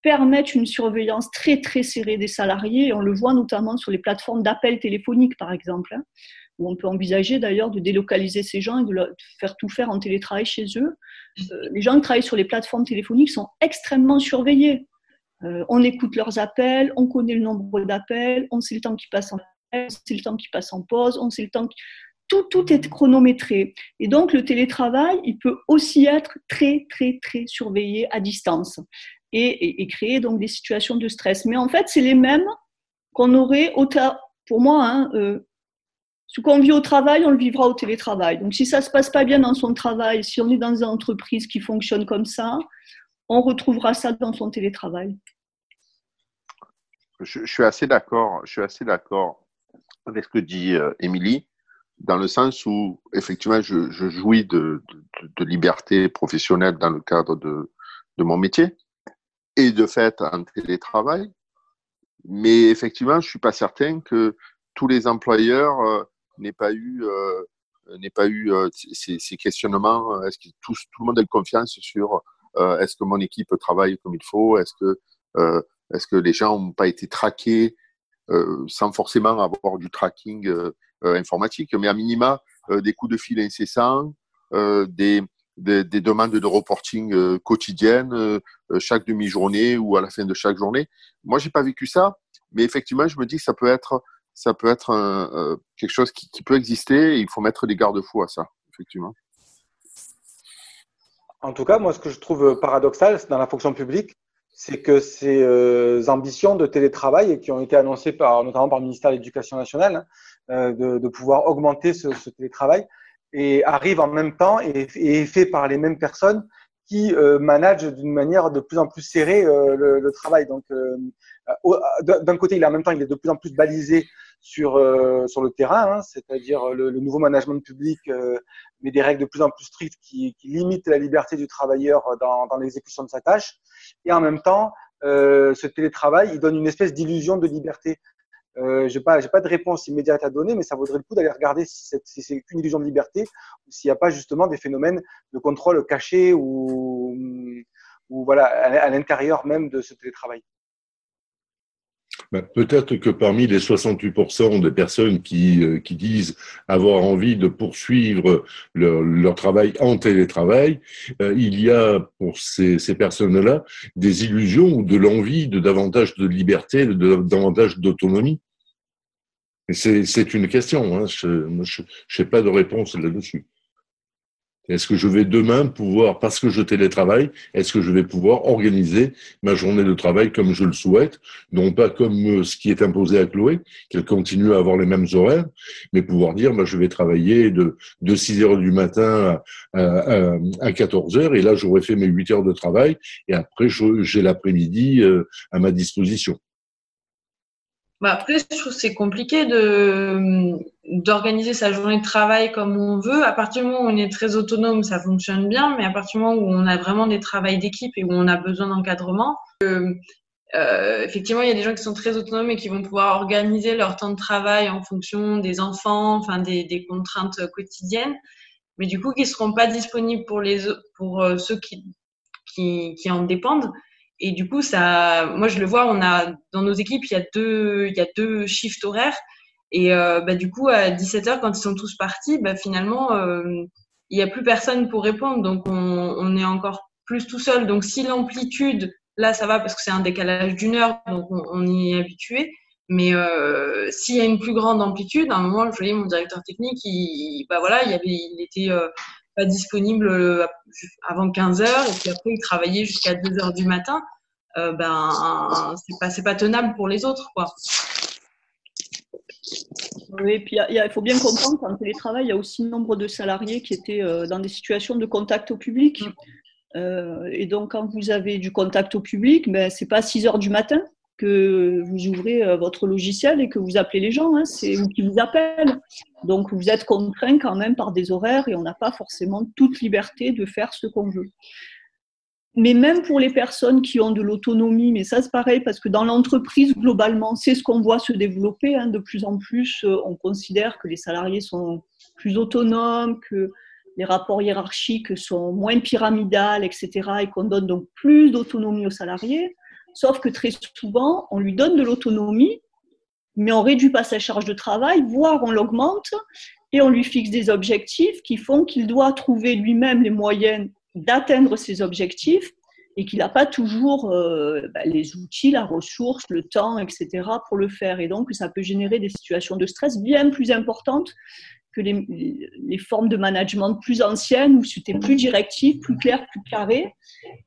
permettent une surveillance très très serrée des salariés. On le voit notamment sur les plateformes d'appel téléphonique, par exemple, hein, où on peut envisager d'ailleurs de délocaliser ces gens et de, faire tout faire en télétravail chez eux. Euh, les gens qui travaillent sur les plateformes téléphoniques sont extrêmement surveillés. Euh, on écoute leurs appels, on connaît le nombre d'appels, on sait le temps qui passe en on sait le temps qui passe en pause, on sait le temps tout, tout est chronométré. Et donc, le télétravail, il peut aussi être très, très, très surveillé à distance et, créer donc des situations de stress. Mais en fait, c'est les mêmes qu'on aurait au pour moi. Hein, euh, ce qu'on vit au travail, on le vivra au télétravail. Donc, si ça se passe pas bien dans son travail, si on est dans une entreprise qui fonctionne comme ça, on retrouvera ça dans son télétravail. Je, suis assez d'accord. Je suis assez d'accord avec ce que dit euh, Émilie, dans le sens où effectivement, je, jouis de, liberté professionnelle dans le cadre de mon métier et de fait en télétravail. Mais effectivement, je suis pas certain que tous les employeurs euh, n'aient pas eu euh, n'ait pas eu ces, ces, questionnements Est-ce que tout, tout, le monde a confiance sur est-ce que mon équipe travaille comme il faut Est-ce que, est-ce que les gens n'ont pas été traqués sans forcément avoir du tracking informatique, mais à minima des coups de fil incessants, des, des, des, demandes de reporting euh, quotidiennes, euh, euh, chaque demi-journée ou à la fin de chaque journée. Moi, j'ai pas vécu ça, mais effectivement, je me dis que ça peut être, ça peut être quelque chose qui, peut exister. Et il faut mettre des garde-fous à ça, effectivement. En tout cas, moi, ce que je trouve paradoxal dans la fonction publique, c'est que ces ambitions de télétravail qui ont été annoncées par, notamment par le ministère de l'Éducation nationale, euh, de, pouvoir augmenter ce télétravail, et arrive en même temps et, est fait par les mêmes personnes qui euh, managent d'une manière de plus en plus serrée euh, le, le, travail. Donc, euh, d'un côté, il est en même temps, il est de plus en plus balisé sur euh, sur le terrain, hein, c'est-à-dire le, le, nouveau management public euh, met des règles de plus en plus strictes qui, qui limitent la liberté du travailleur dans, dans l'exécution de sa tâche. Et en même temps, ce télétravail, il donne une espèce d'illusion de liberté. Euh, je n'ai pas, de réponse immédiate à donner, mais ça vaudrait le coup d'aller regarder si, si c'est qu'une illusion de liberté ou s'il n'y a pas justement des phénomènes de contrôle caché ou, voilà, à, l'intérieur même de ce télétravail. Ben, Peut-être que parmi les 68% des personnes qui, euh, qui, disent avoir envie de poursuivre leur, travail en télétravail, euh, il y a pour ces, ces personnes-là des illusions ou de l'envie de davantage de liberté, de davantage d'autonomie. C'est une question, hein. je n'ai pas de réponse là-dessus. Est-ce que je vais demain pouvoir, parce que je télétravaille, est-ce que je vais pouvoir organiser ma journée de travail comme je le souhaite, non pas comme euh, ce qui est imposé à Chloé, qu'elle continue à avoir les mêmes horaires, mais pouvoir dire, bah, je vais travailler de, de 6 heures du matin à, à, à 14 heures, et là, j'aurai fait mes 8 heures de travail, et après, j'ai l'après-midi euh, à ma disposition. Bah après, je trouve c'est compliqué de d'organiser sa journée de travail comme on veut. À partir du moment où on est très autonome, ça fonctionne bien, mais à partir du moment où on a vraiment des travails d'équipe et où on a besoin d'encadrement, euh, effectivement, il y a des gens qui sont très autonomes et qui vont pouvoir organiser leur temps de travail en fonction des enfants, enfin des, contraintes quotidiennes, mais du coup qui seront pas disponibles pour les pour euh, ceux qui, qui qui en dépendent. Et du coup, ça, moi, je le vois, on a, dans nos équipes, il y a deux, il y a deux shifts horaires. Et euh, bah, du coup, à 17h, quand ils sont tous partis, bah, finalement, euh, il n'y a plus personne pour répondre. Donc, on, est encore plus tout seul. Donc, si l'amplitude, là, ça va parce que c'est un décalage d'une heure, donc on, y est habitué. Mais euh, s'il y a une plus grande amplitude, à un moment, je voyais mon directeur technique, il, bah voilà, il, avait, il était pas disponible euh, avant 15 heures et puis après il travaillait jusqu'à 2 heures du matin, euh, ben c'est pas c'est pas tenable pour les autres quoi. Oui, puis il, faut bien comprendre qu'en télétravail, il y a aussi nombre de salariés qui étaient euh, dans des situations de contact au public. Mm. Euh, et donc, quand vous avez du contact au public, ben, c'est pas à 6 heures du matin, que vous ouvrez euh, votre logiciel et que vous appelez les gens, hein, c'est vous qui vous appellent. Donc vous êtes contraint quand même par des horaires et on n'a pas forcément toute liberté de faire ce qu'on veut. Mais même pour les personnes qui ont de l'autonomie, mais ça c'est pareil parce que dans l'entreprise globalement, c'est ce qu'on voit se développer. Hein, de plus en plus, euh, on considère que les salariés sont plus autonomes, que les rapports hiérarchiques sont moins pyramidales, etc. et qu'on donne donc plus d'autonomie aux salariés. Sauf que très souvent, on lui donne de l'autonomie, mais on réduit pas sa charge de travail, voire on l'augmente, et on lui fixe des objectifs qui font qu'il doit trouver lui-même les moyens d'atteindre ses objectifs et qu'il n'a pas toujours euh, bah, les outils, la ressource, le temps, etc. pour le faire. Et donc, ça peut générer des situations de stress bien plus importantes les, formes de management plus anciennes où c'était plus directif, plus clair, plus carré,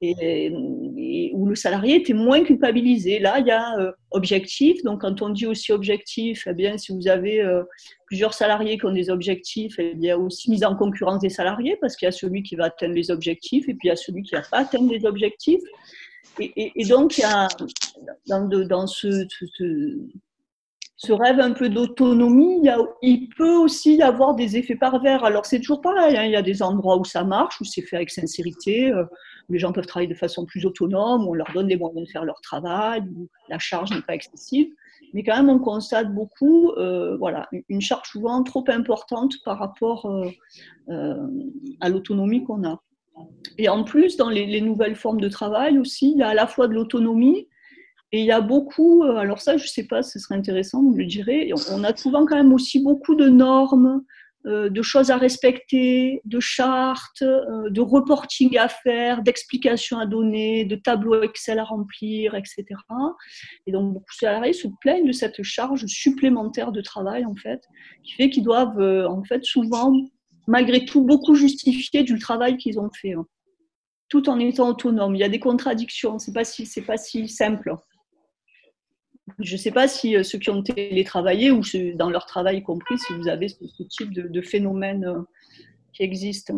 et, où le salarié était moins culpabilisé. Là, il y a euh, objectif. Donc, quand on dit aussi objectif, eh bien, si vous avez euh, plusieurs salariés qui ont des objectifs, eh bien, il y a aussi mise en concurrence des salariés parce qu'il y a celui qui va atteindre les objectifs et puis il y a celui qui va pas atteindre les objectifs. Et, donc, il y a dans, ce rêve un peu d'autonomie, il, peut aussi avoir des effets pervers. Alors c'est toujours pareil, hein, il y a des endroits où ça marche, où c'est fait avec sincérité, euh, les gens peuvent travailler de façon plus autonome, on leur donne les moyens de faire leur travail, où la charge n'est pas excessive. mais quand même, on constate beaucoup, euh, voilà, une charge souvent trop importante par rapport à l'autonomie qu'on a. Et en plus, dans les, nouvelles formes de travail aussi, il y a à la fois de l'autonomie et il y a beaucoup, alors ça, je ne sais pas, ce serait intéressant, vous le direz, on a souvent quand même aussi beaucoup de normes, euh, de choses à respecter, de chartes, euh, de reporting à faire, d'explications à donner, de tableaux Excel à remplir, etc. Et donc beaucoup de salariés se plaignent de cette charge supplémentaire de travail en fait, qui fait qu'ils doivent euh, en fait souvent, malgré tout, beaucoup justifier du travail qu'ils ont fait, hein. tout en étant autonomes. Il y a des contradictions, c'est pas si pas si simple. Je ne sais pas si euh, ceux qui ont télétravaillé ou dans leur travail compris, si vous avez ce, type de, phénomène euh, qui existe.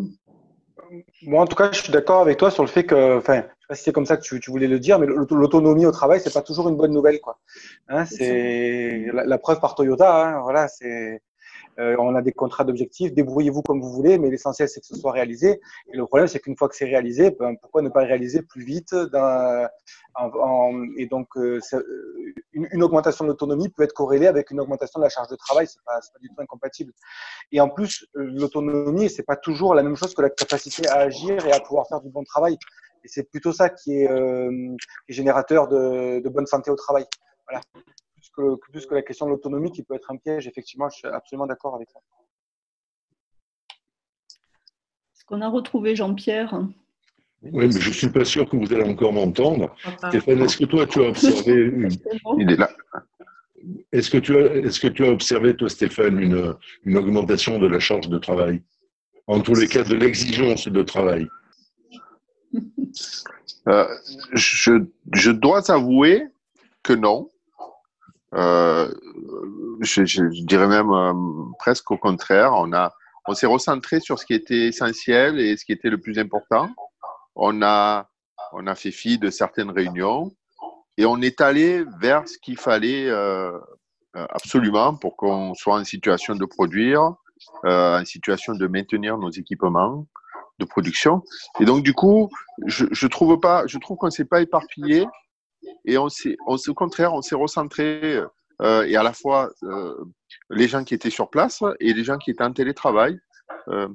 Moi, en tout cas, je suis d'accord avec toi sur le fait que, enfin, je sais pas si c'est comme ça que tu, voulais le dire, mais l'autonomie au travail, c'est pas toujours une bonne nouvelle, quoi. Hein, c'est la, preuve par Toyota. Hein, voilà, c'est euh, on a des contrats d'objectifs, débrouillez-vous comme vous voulez, mais l'essentiel c'est que ce soit réalisé. Et le problème c'est qu'une fois que c'est réalisé, ben, pourquoi ne pas le réaliser plus vite Et donc euh, une, une, augmentation de l'autonomie peut être corrélée avec une augmentation de la charge de travail, c'est pas, pas du tout incompatible. Et en plus, l'autonomie c'est pas toujours la même chose que la capacité à agir et à pouvoir faire du bon travail. Et c'est plutôt ça qui est, euh, générateur de, de bonne santé au travail. Voilà que, plus que la question de l'autonomie qui peut être un piège. Effectivement, je suis absolument d'accord avec ça. Est-ce qu'on a retrouvé Jean-Pierre Oui, mais je ne suis pas sûr que vous allez encore m'entendre. Stéphane, est-ce que toi, tu as observé une... Il est là. Est-ce que, tu as, est que tu as observé, toi, Stéphane, une, une augmentation de la charge de travail? En tous les cas, de l'exigence de travail euh, je, je, dois avouer que non. Euh, je, dirais même euh, presque au contraire. On a, on s'est recentré sur ce qui était essentiel et ce qui était le plus important. On a, on a fait fi de certaines réunions et on est allé vers ce qu'il fallait euh, absolument pour qu'on soit en situation de produire, en situation de maintenir nos équipements de production. Et donc du coup, je, je trouve pas, je trouve qu'on s'est pas éparpillé et on s'est, au contraire, on s'est recentré euh, et à la fois euh, les gens qui étaient sur place et les gens qui étaient en télétravail. Il euh,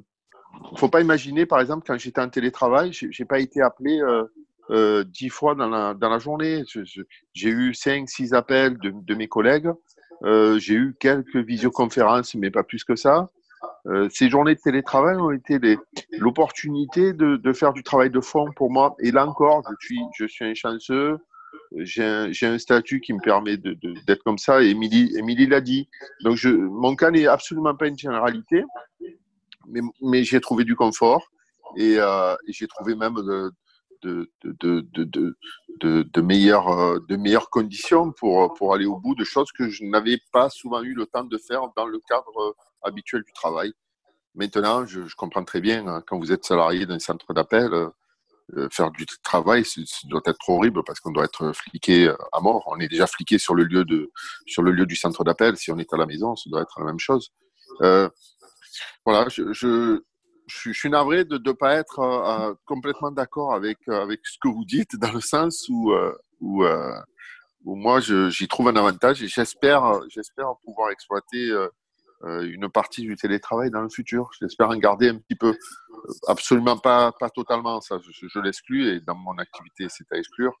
ne faut pas imaginer, par exemple, quand j'étais en télétravail, j'ai pas été appelé dix fois dans la, dans la journée. J'ai eu cinq, six appels de, de mes collègues. j'ai eu quelques visioconférences, mais pas plus que ça. Ces journées de télétravail ont été l'opportunité de, de, faire du travail de fond pour moi. Et là encore, je suis, je suis un chanceux j'ai un, statut qui me permet d'être comme ça. Et Émilie l'a dit. Donc, mon cas n'est absolument pas une généralité, mais, j'ai trouvé du confort et, euh, j'ai trouvé même de, meilleures, euh, conditions pour, aller au bout de choses que je n'avais pas souvent eu le temps de faire dans le cadre habituel du travail. Maintenant, je, comprends très bien, hein, quand vous êtes salarié d'un centre d'appel, euh, euh, faire du travail, ça doit être horrible parce qu'on doit être fliqué euh, à mort. On est déjà fliqué sur le lieu de, sur le lieu du centre d'appel. Si on est à la maison, ça doit être la même chose. Euh, voilà, je, suis navré de ne pas être euh, complètement d'accord avec, avec ce que vous dites, dans le sens où, où, où moi j'y trouve un avantage et j'espère, j'espère pouvoir exploiter euh, une partie du télétravail dans le futur. J'espère en garder un petit peu. Absolument pas, pas totalement, ça, je, l'exclus et dans mon activité, c'est à exclure.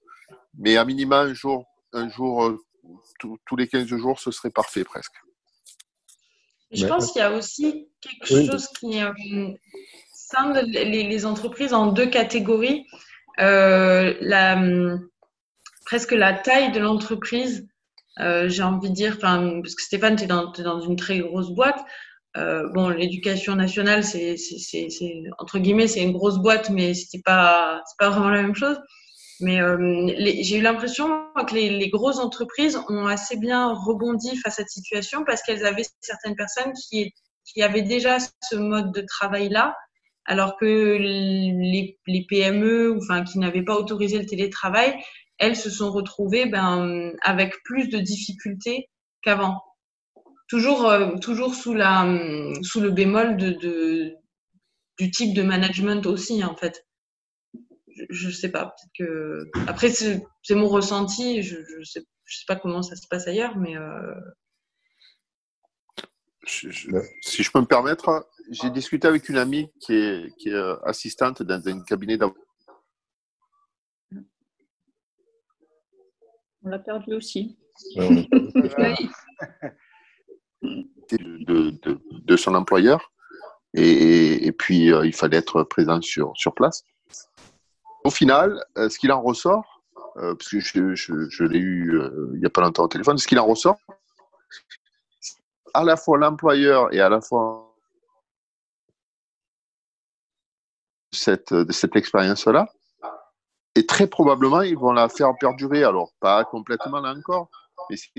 Mais à minima, un jour, un jour euh, tous les 15 jours, ce serait parfait presque. Je pense qu'il y a aussi quelque chose qui euh, scinde les, entreprises en deux catégories. la, presque la taille de l'entreprise euh, j'ai envie de dire, parce que Stéphane, tu es, dans une très grosse boîte. Euh, bon, l'éducation nationale, c'est, entre guillemets, c'est une grosse boîte, mais c'est pas, pas vraiment la même chose. Mais euh, j'ai eu l'impression que les, grosses entreprises ont assez bien rebondi face à cette situation parce qu'elles avaient certaines personnes qui, qui avaient déjà ce mode de travail-là, alors que les, les PME, enfin, qui n'avaient pas autorisé le télétravail, elles se sont retrouvées ben, avec plus de difficultés qu'avant. Toujours, euh, toujours sous, la, sous le bémol de, du type de management aussi, en fait. Je, ne sais pas. que... Après, c'est mon ressenti. Je, Je sais pas comment ça se passe ailleurs, mais. si je peux me permettre, j'ai discuté avec une amie qui est, qui est assistante dans un cabinet d'avocats. On l'a perdu aussi. de, de, de, son employeur. Et, et puis, euh, il fallait être présent sur, sur place. Au final, euh, ce qu'il en ressort, euh, parce que je, je, je l'ai eu il n'y a pas longtemps au téléphone, ce qu'il en ressort, à la fois l'employeur et à la fois cette, de cette expérience-là, et très probablement, ils vont la faire perdurer. Alors, pas complètement là encore, mais c'est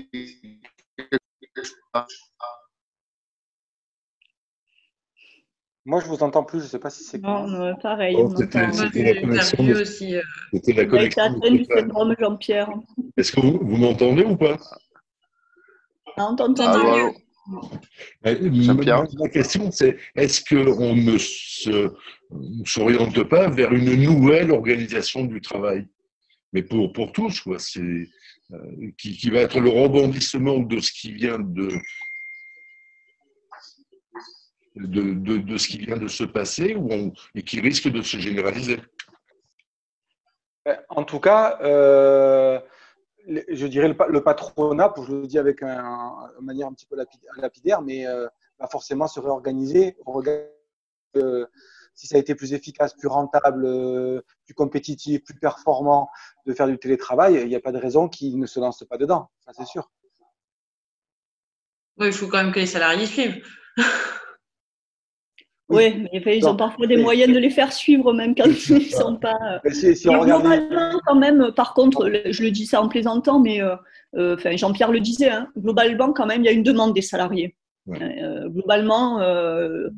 moi, je vous entends plus. Je ne sais pas si c'est. Non, pareil. Oh, c'était la connexion. De... Aussi, euh... C'était la connexion. De Jean-Pierre. Est-ce que vous, vous m'entendez ou pas? Non, on t'entend ah, mieux. La question, c'est est-ce qu'on ne s'oriente pas vers une nouvelle organisation du travail? Mais pour, pour tous, quoi. C'est, euh, qui, qui va être le rebondissement de ce qui vient de, de, de, de, ce qui vient de se passer ou on, et qui risque de se généraliser ben, En tout cas, euh, je dirais le, le, patronat, je le dis avec un, une manière un petit peu lapidaire, mais euh, va forcément se réorganiser au regard si ça a été plus efficace, plus rentable, euh, plus compétitif, plus performant de faire du télétravail, il n'y a pas de raison qu'ils ne se lancent pas dedans, ça c'est sûr. Oui, il faut quand même que les salariés suivent. Oui, mais ils ont parfois des moyens de les faire suivre, même quand ils ne sont pas. Si, si globalement, quand même, par contre, je le dis ça en plaisantant, mais euh, euh, enfin, Jean-Pierre le disait, hein, globalement, quand même, il y a une demande des salariés. Ouais. Euh, globalement, euh,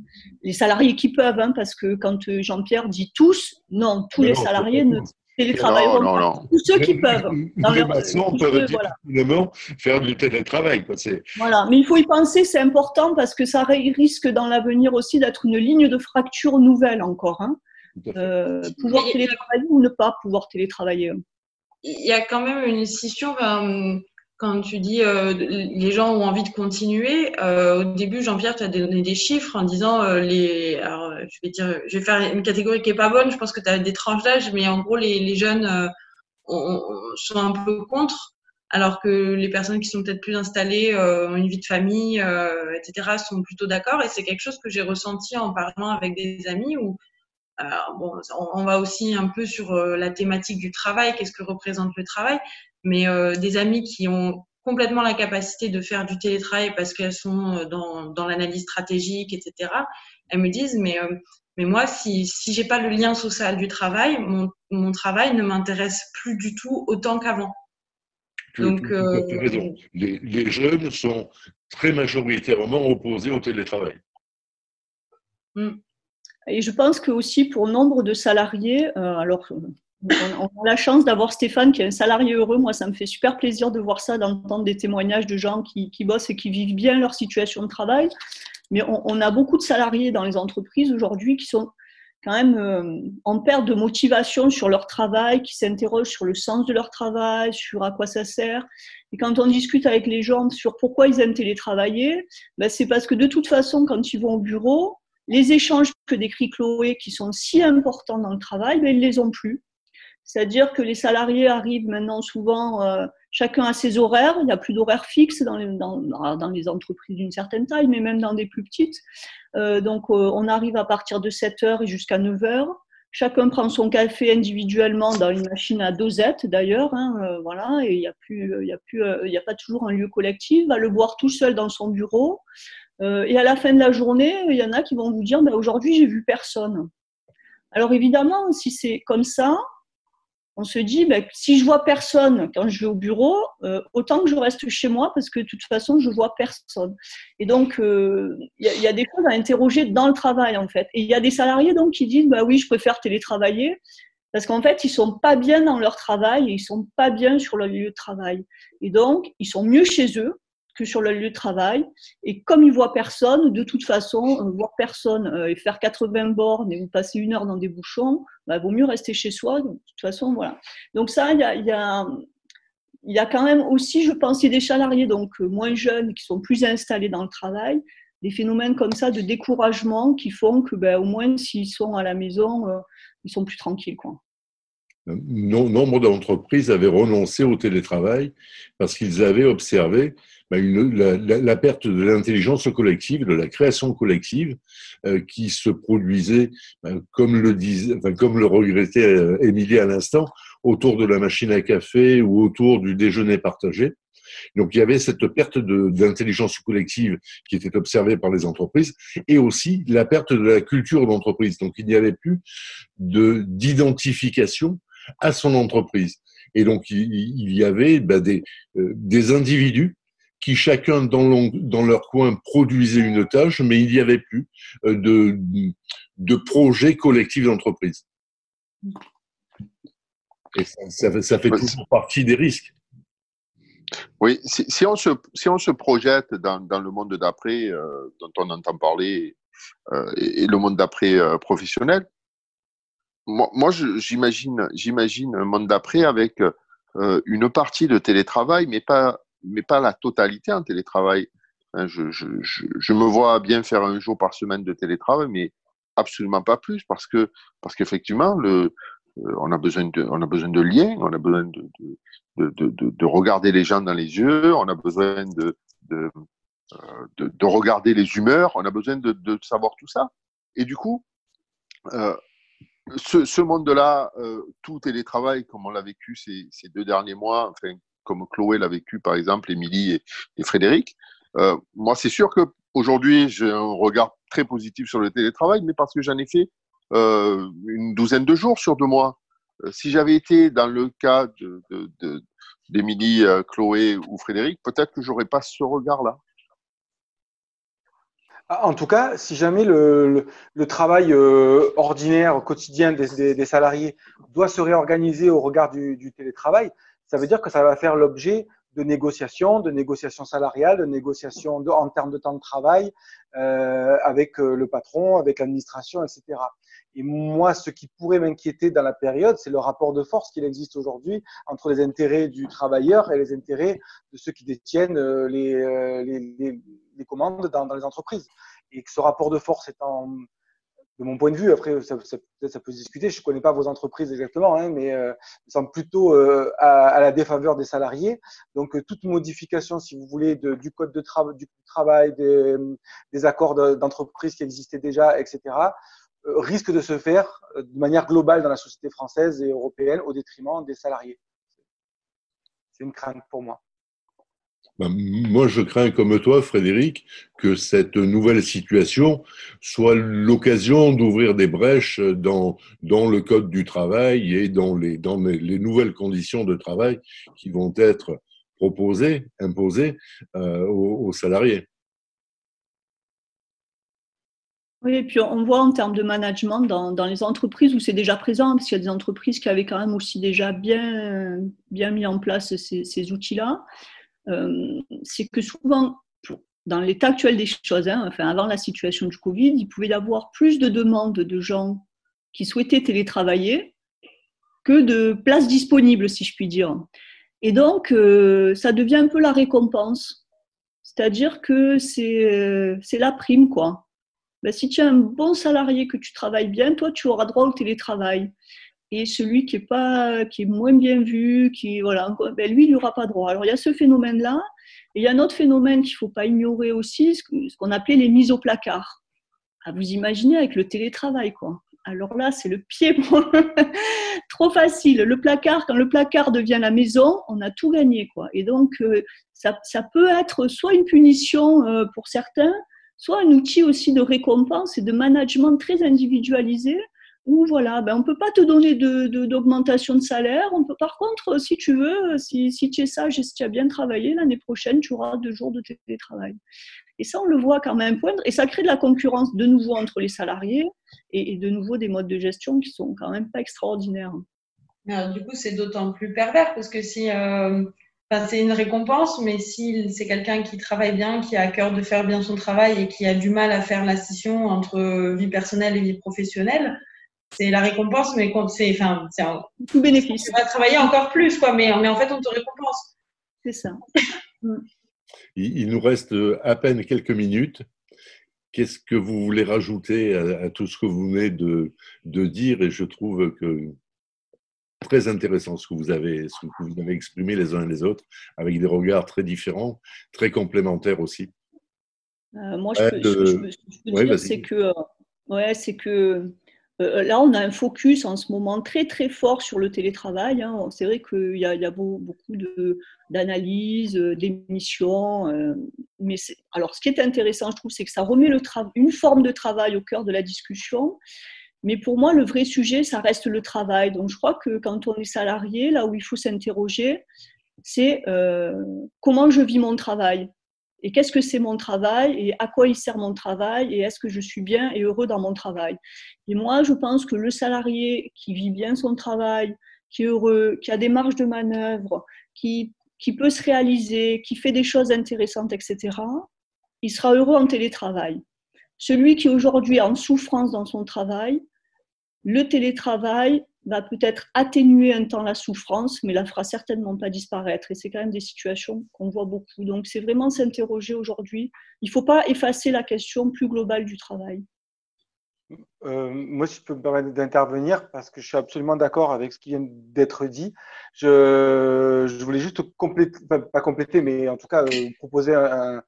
les salariés qui peuvent, hein, parce que quand Jean-Pierre dit tous, non, tous les salariés ne télétravailleront non, non, pas. Tous ceux qui peuvent. Dans leur, on peut voilà. faire du télétravail. Quoi. Voilà, mais il faut y penser, c'est important parce que ça risque dans l'avenir aussi d'être une ligne de fracture nouvelle encore. Hein. Euh, pouvoir télétravailler ou ne pas pouvoir télétravailler. Il y a quand même une scission. Ben, quand tu dis euh, les gens ont envie de continuer, euh, au début, Jean-Pierre, tu as donné des chiffres en disant euh, les. Alors, je vais dire, je vais faire une catégorie qui est pas bonne. Je pense que tu as des tranches d'âge, mais en gros, les, jeunes on, on, sont un peu contre, alors que les personnes qui sont peut-être plus installées, ont une vie de famille, etc., sont plutôt d'accord. Et c'est quelque chose que j'ai ressenti en parlant avec des amis où alors, bon, on va aussi un peu sur la thématique du travail, qu'est-ce que représente le travail, mais euh, des amis qui ont complètement la capacité de faire du télétravail parce qu'elles sont euh, dans, dans l'analyse stratégique, etc. Elles me disent, mais, euh, mais moi, si, si j'ai pas le lien social du travail, mon, mon travail ne m'intéresse plus du tout autant qu'avant. Donc, euh, les, les, jeunes sont très majoritairement opposés au télétravail. Hmm. Et je pense que aussi pour nombre de salariés, euh, alors on, a la chance d'avoir Stéphane qui est un salarié heureux. Moi, ça me fait super plaisir de voir ça, d'entendre des témoignages de gens qui, bossent et qui vivent bien leur situation de travail. Mais on, on a beaucoup de salariés dans les entreprises aujourd'hui qui sont quand même euh, en perte de motivation sur leur travail, qui s'interrogent sur le sens de leur travail, sur à quoi ça sert. Et quand on discute avec les gens sur pourquoi ils aiment télétravailler, ben c'est parce que de toute façon, quand ils vont au bureau, les échanges que décrit Chloé, qui sont si importants dans le travail, ben, ils ne les ont plus. C'est-à-dire que les salariés arrivent maintenant souvent, euh, chacun à ses horaires. Il n'y a plus d'horaires fixes dans les, dans, dans les entreprises d'une certaine taille, mais même dans des plus petites. Euh, donc, euh, on arrive à partir de 7 heures et jusqu'à 9 heures. Chacun prend son café individuellement dans une machine à dosette d'ailleurs, hein, euh, voilà, et il n'y a plus, y a plus, il n'y a pas toujours un lieu collectif. Va le boire tout seul dans son bureau. et à la fin de la journée, il y en a qui vont vous dire, ben, aujourd'hui j'ai vu personne. Alors évidemment, si c'est comme ça, on se dit, ben, si je vois personne quand je vais au bureau, euh, autant que je reste chez moi parce que de toute façon, je vois personne. Et donc, il euh, y, a des choses à interroger dans le travail, en fait. Et il y a des salariés donc qui disent, bah oui, je préfère télétravailler parce qu'en fait, ils sont pas bien dans leur travail et ils sont pas bien sur leur lieu de travail. Et donc, ils sont mieux chez eux que sur le lieu de travail. Et comme ils voient personne, de toute façon, euh, voir personne euh, et faire 80 bornes et vous passer une heure dans des bouchons, bah, vaut mieux rester chez soi. Donc, de toute façon, voilà. Donc ça, il y a, y a quand même aussi, je pense, des salariés donc moins jeunes qui sont plus installés dans le travail, des phénomènes comme ça de découragement qui font que ben, au moins s'ils sont à la maison, ils sont plus tranquilles. Quoi. Nombre d'entreprises avaient renoncé au télétravail parce qu'ils avaient observé ben, une, la, perte de l'intelligence collective, de la création collective euh, qui se produisait, ben, comme le disait, enfin, comme le regrettait euh, Émilie à l'instant, autour de la machine à café ou autour du déjeuner partagé. Donc il y avait cette perte d'intelligence collective qui était observée par les entreprises et aussi la perte de la culture d'entreprise. Donc il n'y avait plus d'identification à son entreprise. Et donc il, y avait ben, des, euh, des individus qui chacun dans, dans, leur coin produisaient une tâche, mais il n'y avait plus euh, de, de projet collectif d'entreprise. Et ça, ça, fait toujours partie des risques. Oui, si, si, on, se, si on se projette dans, dans le monde d'après, euh, dont on entend parler, euh, et, le monde d'après euh, professionnel, moi, moi j'imagine, j'imagine un monde d'après avec une partie de télétravail, mais pas, mais pas la totalité en télétravail. Hein, je, je, je, me vois bien faire un jour par semaine de télétravail, mais absolument pas plus, parce que parce qu'effectivement, le, on a besoin de, on a besoin de liens, on a besoin de, de, de, de, regarder les gens dans les yeux, on a besoin de, de, euh, de, regarder les humeurs, on a besoin de, de savoir tout ça. Et du coup, euh, ce, ce monde-là, euh, tout télétravail, comme on l'a vécu ces, ces deux derniers mois, enfin, comme Chloé l'a vécu par exemple, Émilie et, Frédéric, euh, moi c'est sûr que aujourd'hui j'ai un regard très positif sur le télétravail, mais parce que j'en ai fait euh, une douzaine de jours sur deux mois. Euh, si j'avais été dans le cas d'Émilie, Chloé ou Frédéric, peut-être que j'aurais pas ce regard-là. Ah, en tout cas, si jamais le, travail euh, ordinaire, quotidien des, salariés doit se réorganiser au regard du, télétravail, ça veut dire que ça va faire l'objet de négociations, de négociations salariales, de négociations en termes de temps de travail euh, avec le patron, avec l'administration, etc. Et moi, ce qui pourrait m'inquiéter dans la période, c'est le rapport de force qu'il existe aujourd'hui entre les intérêts du travailleur et les intérêts de ceux qui détiennent euh, les, euh, les, les, commandes dans, dans, les entreprises. Et que ce rapport de force étant, de mon point de vue, après, ça, ça, ça peut se discuter, je ne connais pas vos entreprises exactement, hein, mais euh, semble plutôt euh, à, à, la défaveur des salariés. Donc, euh, toute modification, si vous voulez, de, du code de tra du travail, des, des accords d'entreprise qui existaient déjà, etc., euh, risque de se faire euh, de manière globale dans la société française et européenne au détriment des salariés. C'est une crainte pour moi. Ben, moi, je crains comme toi, Frédéric, que cette nouvelle situation soit l'occasion d'ouvrir des brèches dans, le code du travail et dans les, nouvelles conditions de travail qui vont être proposées, imposées euh, aux, salariés. Oui, et puis on voit en termes de management dans, les entreprises où c'est déjà présent, parce qu'il y a des entreprises qui avaient quand même aussi déjà bien, mis en place ces outils-là, euh, c'est que souvent, dans l'état actuel des choses, hein, enfin avant la situation du Covid, il pouvait y avoir plus de demandes de gens qui souhaitaient télétravailler que de places disponibles, si je puis dire. Et donc, euh, ça devient un peu la récompense. C'est-à-dire que c'est euh, la prime, quoi ben, si tu as un bon salarié, que tu travailles bien, toi, tu auras droit au télétravail. Et celui qui est, pas, qui est moins bien vu, qui, voilà, ben, lui, il n'y pas droit. Alors, il y a ce phénomène-là. Et il y a un autre phénomène qu'il ne faut pas ignorer aussi, ce qu'on appelait les mises au placard. À vous imaginer avec le télétravail, quoi. Alors là, c'est le pied trop facile. Le placard, quand le placard devient la maison, on a tout gagné, quoi. Et donc, euh, ça, ça, peut être soit une punition euh, pour certains, soit un outil aussi de récompense et de management très individualisé où voilà, ben on ne peut pas te donner d'augmentation de, de, salaire. On peut, par contre, si tu veux, si, si tu es sage et si tu as bien travaillé, l'année prochaine, tu auras deux jours de télétravail. Et ça, on le voit quand même poindre. Et ça crée de la concurrence de nouveau entre les salariés et, de nouveau des modes de gestion qui sont quand même pas extraordinaires. Alors, du coup, c'est d'autant plus pervers parce que si euh, c'est une récompense, mais si c'est quelqu'un qui travaille bien, qui a à cœur de faire bien son travail et qui a du mal à faire la scission entre vie personnelle et vie professionnelle, c'est la récompense, mais quand c'est, enfin, c'est un tout bénéfice. Tu vas travailler encore plus, quoi, mais, mais en fait, on te récompense. C'est ça. Il, nous reste à peine quelques minutes. Qu'est-ce que vous voulez rajouter à, tout ce que vous venez de, de, dire? Et je trouve que très intéressant ce que vous avez, ce que vous avez exprimé les uns et les autres, avec des regards très différents, très complémentaires aussi. Euh, moi, je peux, dire, c'est que, euh, ouais, c'est que euh, là, on a un focus en ce moment très très fort sur le télétravail. Hein. C'est vrai qu'il y, a, beaucoup d'analyses, d'émissions. mais alors, ce qui est intéressant, je trouve, c'est que ça remet une forme de travail au cœur de la discussion. Mais pour moi, le vrai sujet, ça reste le travail. Donc, je crois que quand on est salarié, là où il faut s'interroger, c'est comment je vis mon travail et qu'est-ce que c'est mon travail et à quoi il sert mon travail et est-ce que je suis bien et heureux dans mon travail? Et moi, je pense que le salarié qui vit bien son travail, qui est heureux, qui a des marges de manœuvre, qui, qui peut se réaliser, qui fait des choses intéressantes, etc., il sera heureux en télétravail. Celui qui aujourd'hui est en souffrance dans son travail, le télétravail va peut-être atténuer un temps la souffrance, mais la fera certainement pas disparaître. Et c'est quand même des situations qu'on voit beaucoup. Donc c'est vraiment s'interroger aujourd'hui. Il ne faut pas effacer la question plus globale du travail. Euh, moi, si je peux me permettre d'intervenir, parce que je suis absolument d'accord avec ce qui vient d'être dit. Je, voulais juste compléter, pas, compléter, mais en tout cas euh, proposer un,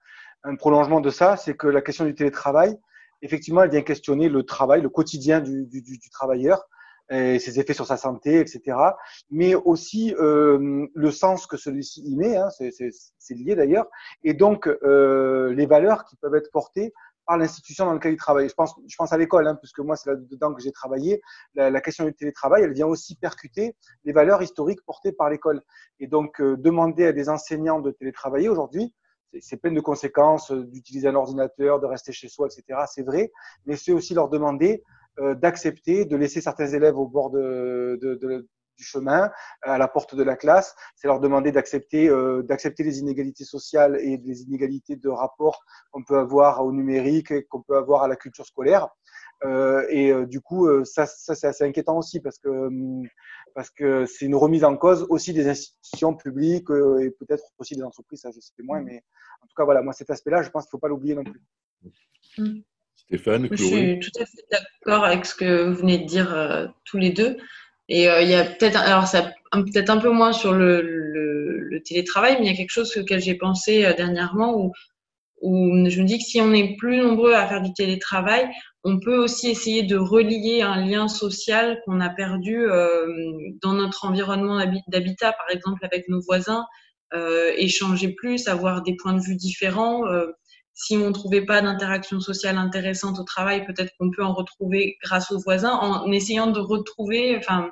prolongement de ça. C'est que la question du télétravail, effectivement, elle vient questionner le travail, le quotidien du travailleur et ses effets sur sa santé, etc. Mais aussi euh, le sens que celui-ci y met, hein, c'est lié d'ailleurs, et donc euh, les valeurs qui peuvent être portées par l'institution dans laquelle il travaille. Je pense, je pense à l'école, hein, puisque moi c'est là-dedans que j'ai travaillé. La, la, question du télétravail, elle vient aussi percuter les valeurs historiques portées par l'école. Et donc euh, demander à des enseignants de télétravailler aujourd'hui, c'est plein de conséquences d'utiliser un ordinateur, de rester chez soi, etc. C'est vrai, mais c'est aussi leur demander euh, d'accepter de laisser certains élèves au bord de, du chemin, à la porte de la classe. C'est leur demander d'accepter euh, d'accepter les inégalités sociales et les inégalités de rapport qu'on peut avoir au numérique et qu'on peut avoir à la culture scolaire. Euh, et du coup, ça, ça c'est assez inquiétant aussi parce que hum, parce que c'est une remise en cause aussi des institutions publiques et peut-être aussi des entreprises, ça je sais moins, mais en tout cas voilà, moi cet aspect-là, je pense qu'il ne faut pas l'oublier non plus. Je suis tout à fait d'accord avec ce que vous venez de dire euh, tous les deux. Et euh, il y a peut-être, alors ça peut-être un peu moins sur le, le, télétravail, mais il y a quelque chose auquel j'ai pensé euh, dernièrement où, où je me dis que si on est plus nombreux à faire du télétravail, on peut aussi essayer de relier un lien social qu'on a perdu dans notre environnement d'habitat, par exemple avec nos voisins, échanger plus, avoir des points de vue différents si on ne trouvait pas d'interaction sociale intéressante au travail, peut-être qu'on peut en retrouver grâce aux voisins en essayant de retrouver, enfin,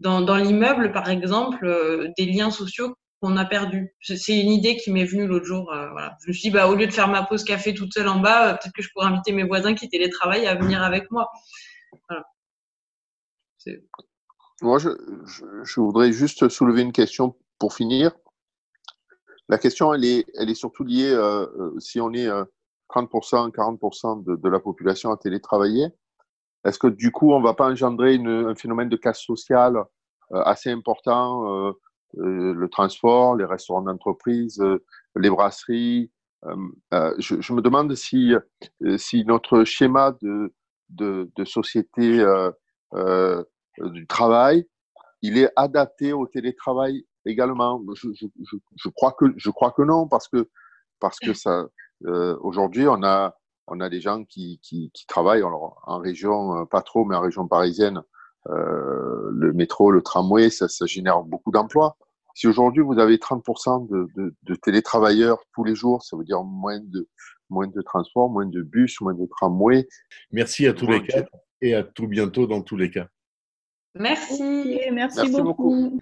dans, l'immeuble, par exemple, euh, des liens sociaux qu'on a perdus. C'est une idée qui m'est venue l'autre jour. Euh. Je me suis dit, bah, au lieu de faire ma pause café toute seule en bas, euh, peut-être que je pourrais inviter mes voisins qui télétravaillent à venir avec moi. Moi, je, voudrais juste soulever une question pour finir. La question, elle est, elle est surtout liée, euh, euh si on est 30%, euh, 40% de, de, la population à télétravailler, est-ce que du coup, on ne va pas engendrer une, un phénomène de casse sociale euh, assez important Le transport, les restaurants d'entreprise, les brasseries. Je, je, me demande si, si notre schéma de, de, de société du travail, il est adapté au télétravail également. Je, je, je, crois que je crois que non parce que parce que ça euh, aujourd'hui on a on a des gens qui, qui, qui travaillent alors, en région euh, pas trop mais en région parisienne euh, le métro le tramway ça, ça génère beaucoup d'emplois. Si aujourd'hui vous avez 30% de, de, de, télétravailleurs tous les jours ça veut dire moins de moins de transport moins de bus moins de tramway. Merci à tous les quatre et à tout bientôt dans tous les cas. Merci. Merci, merci, beaucoup.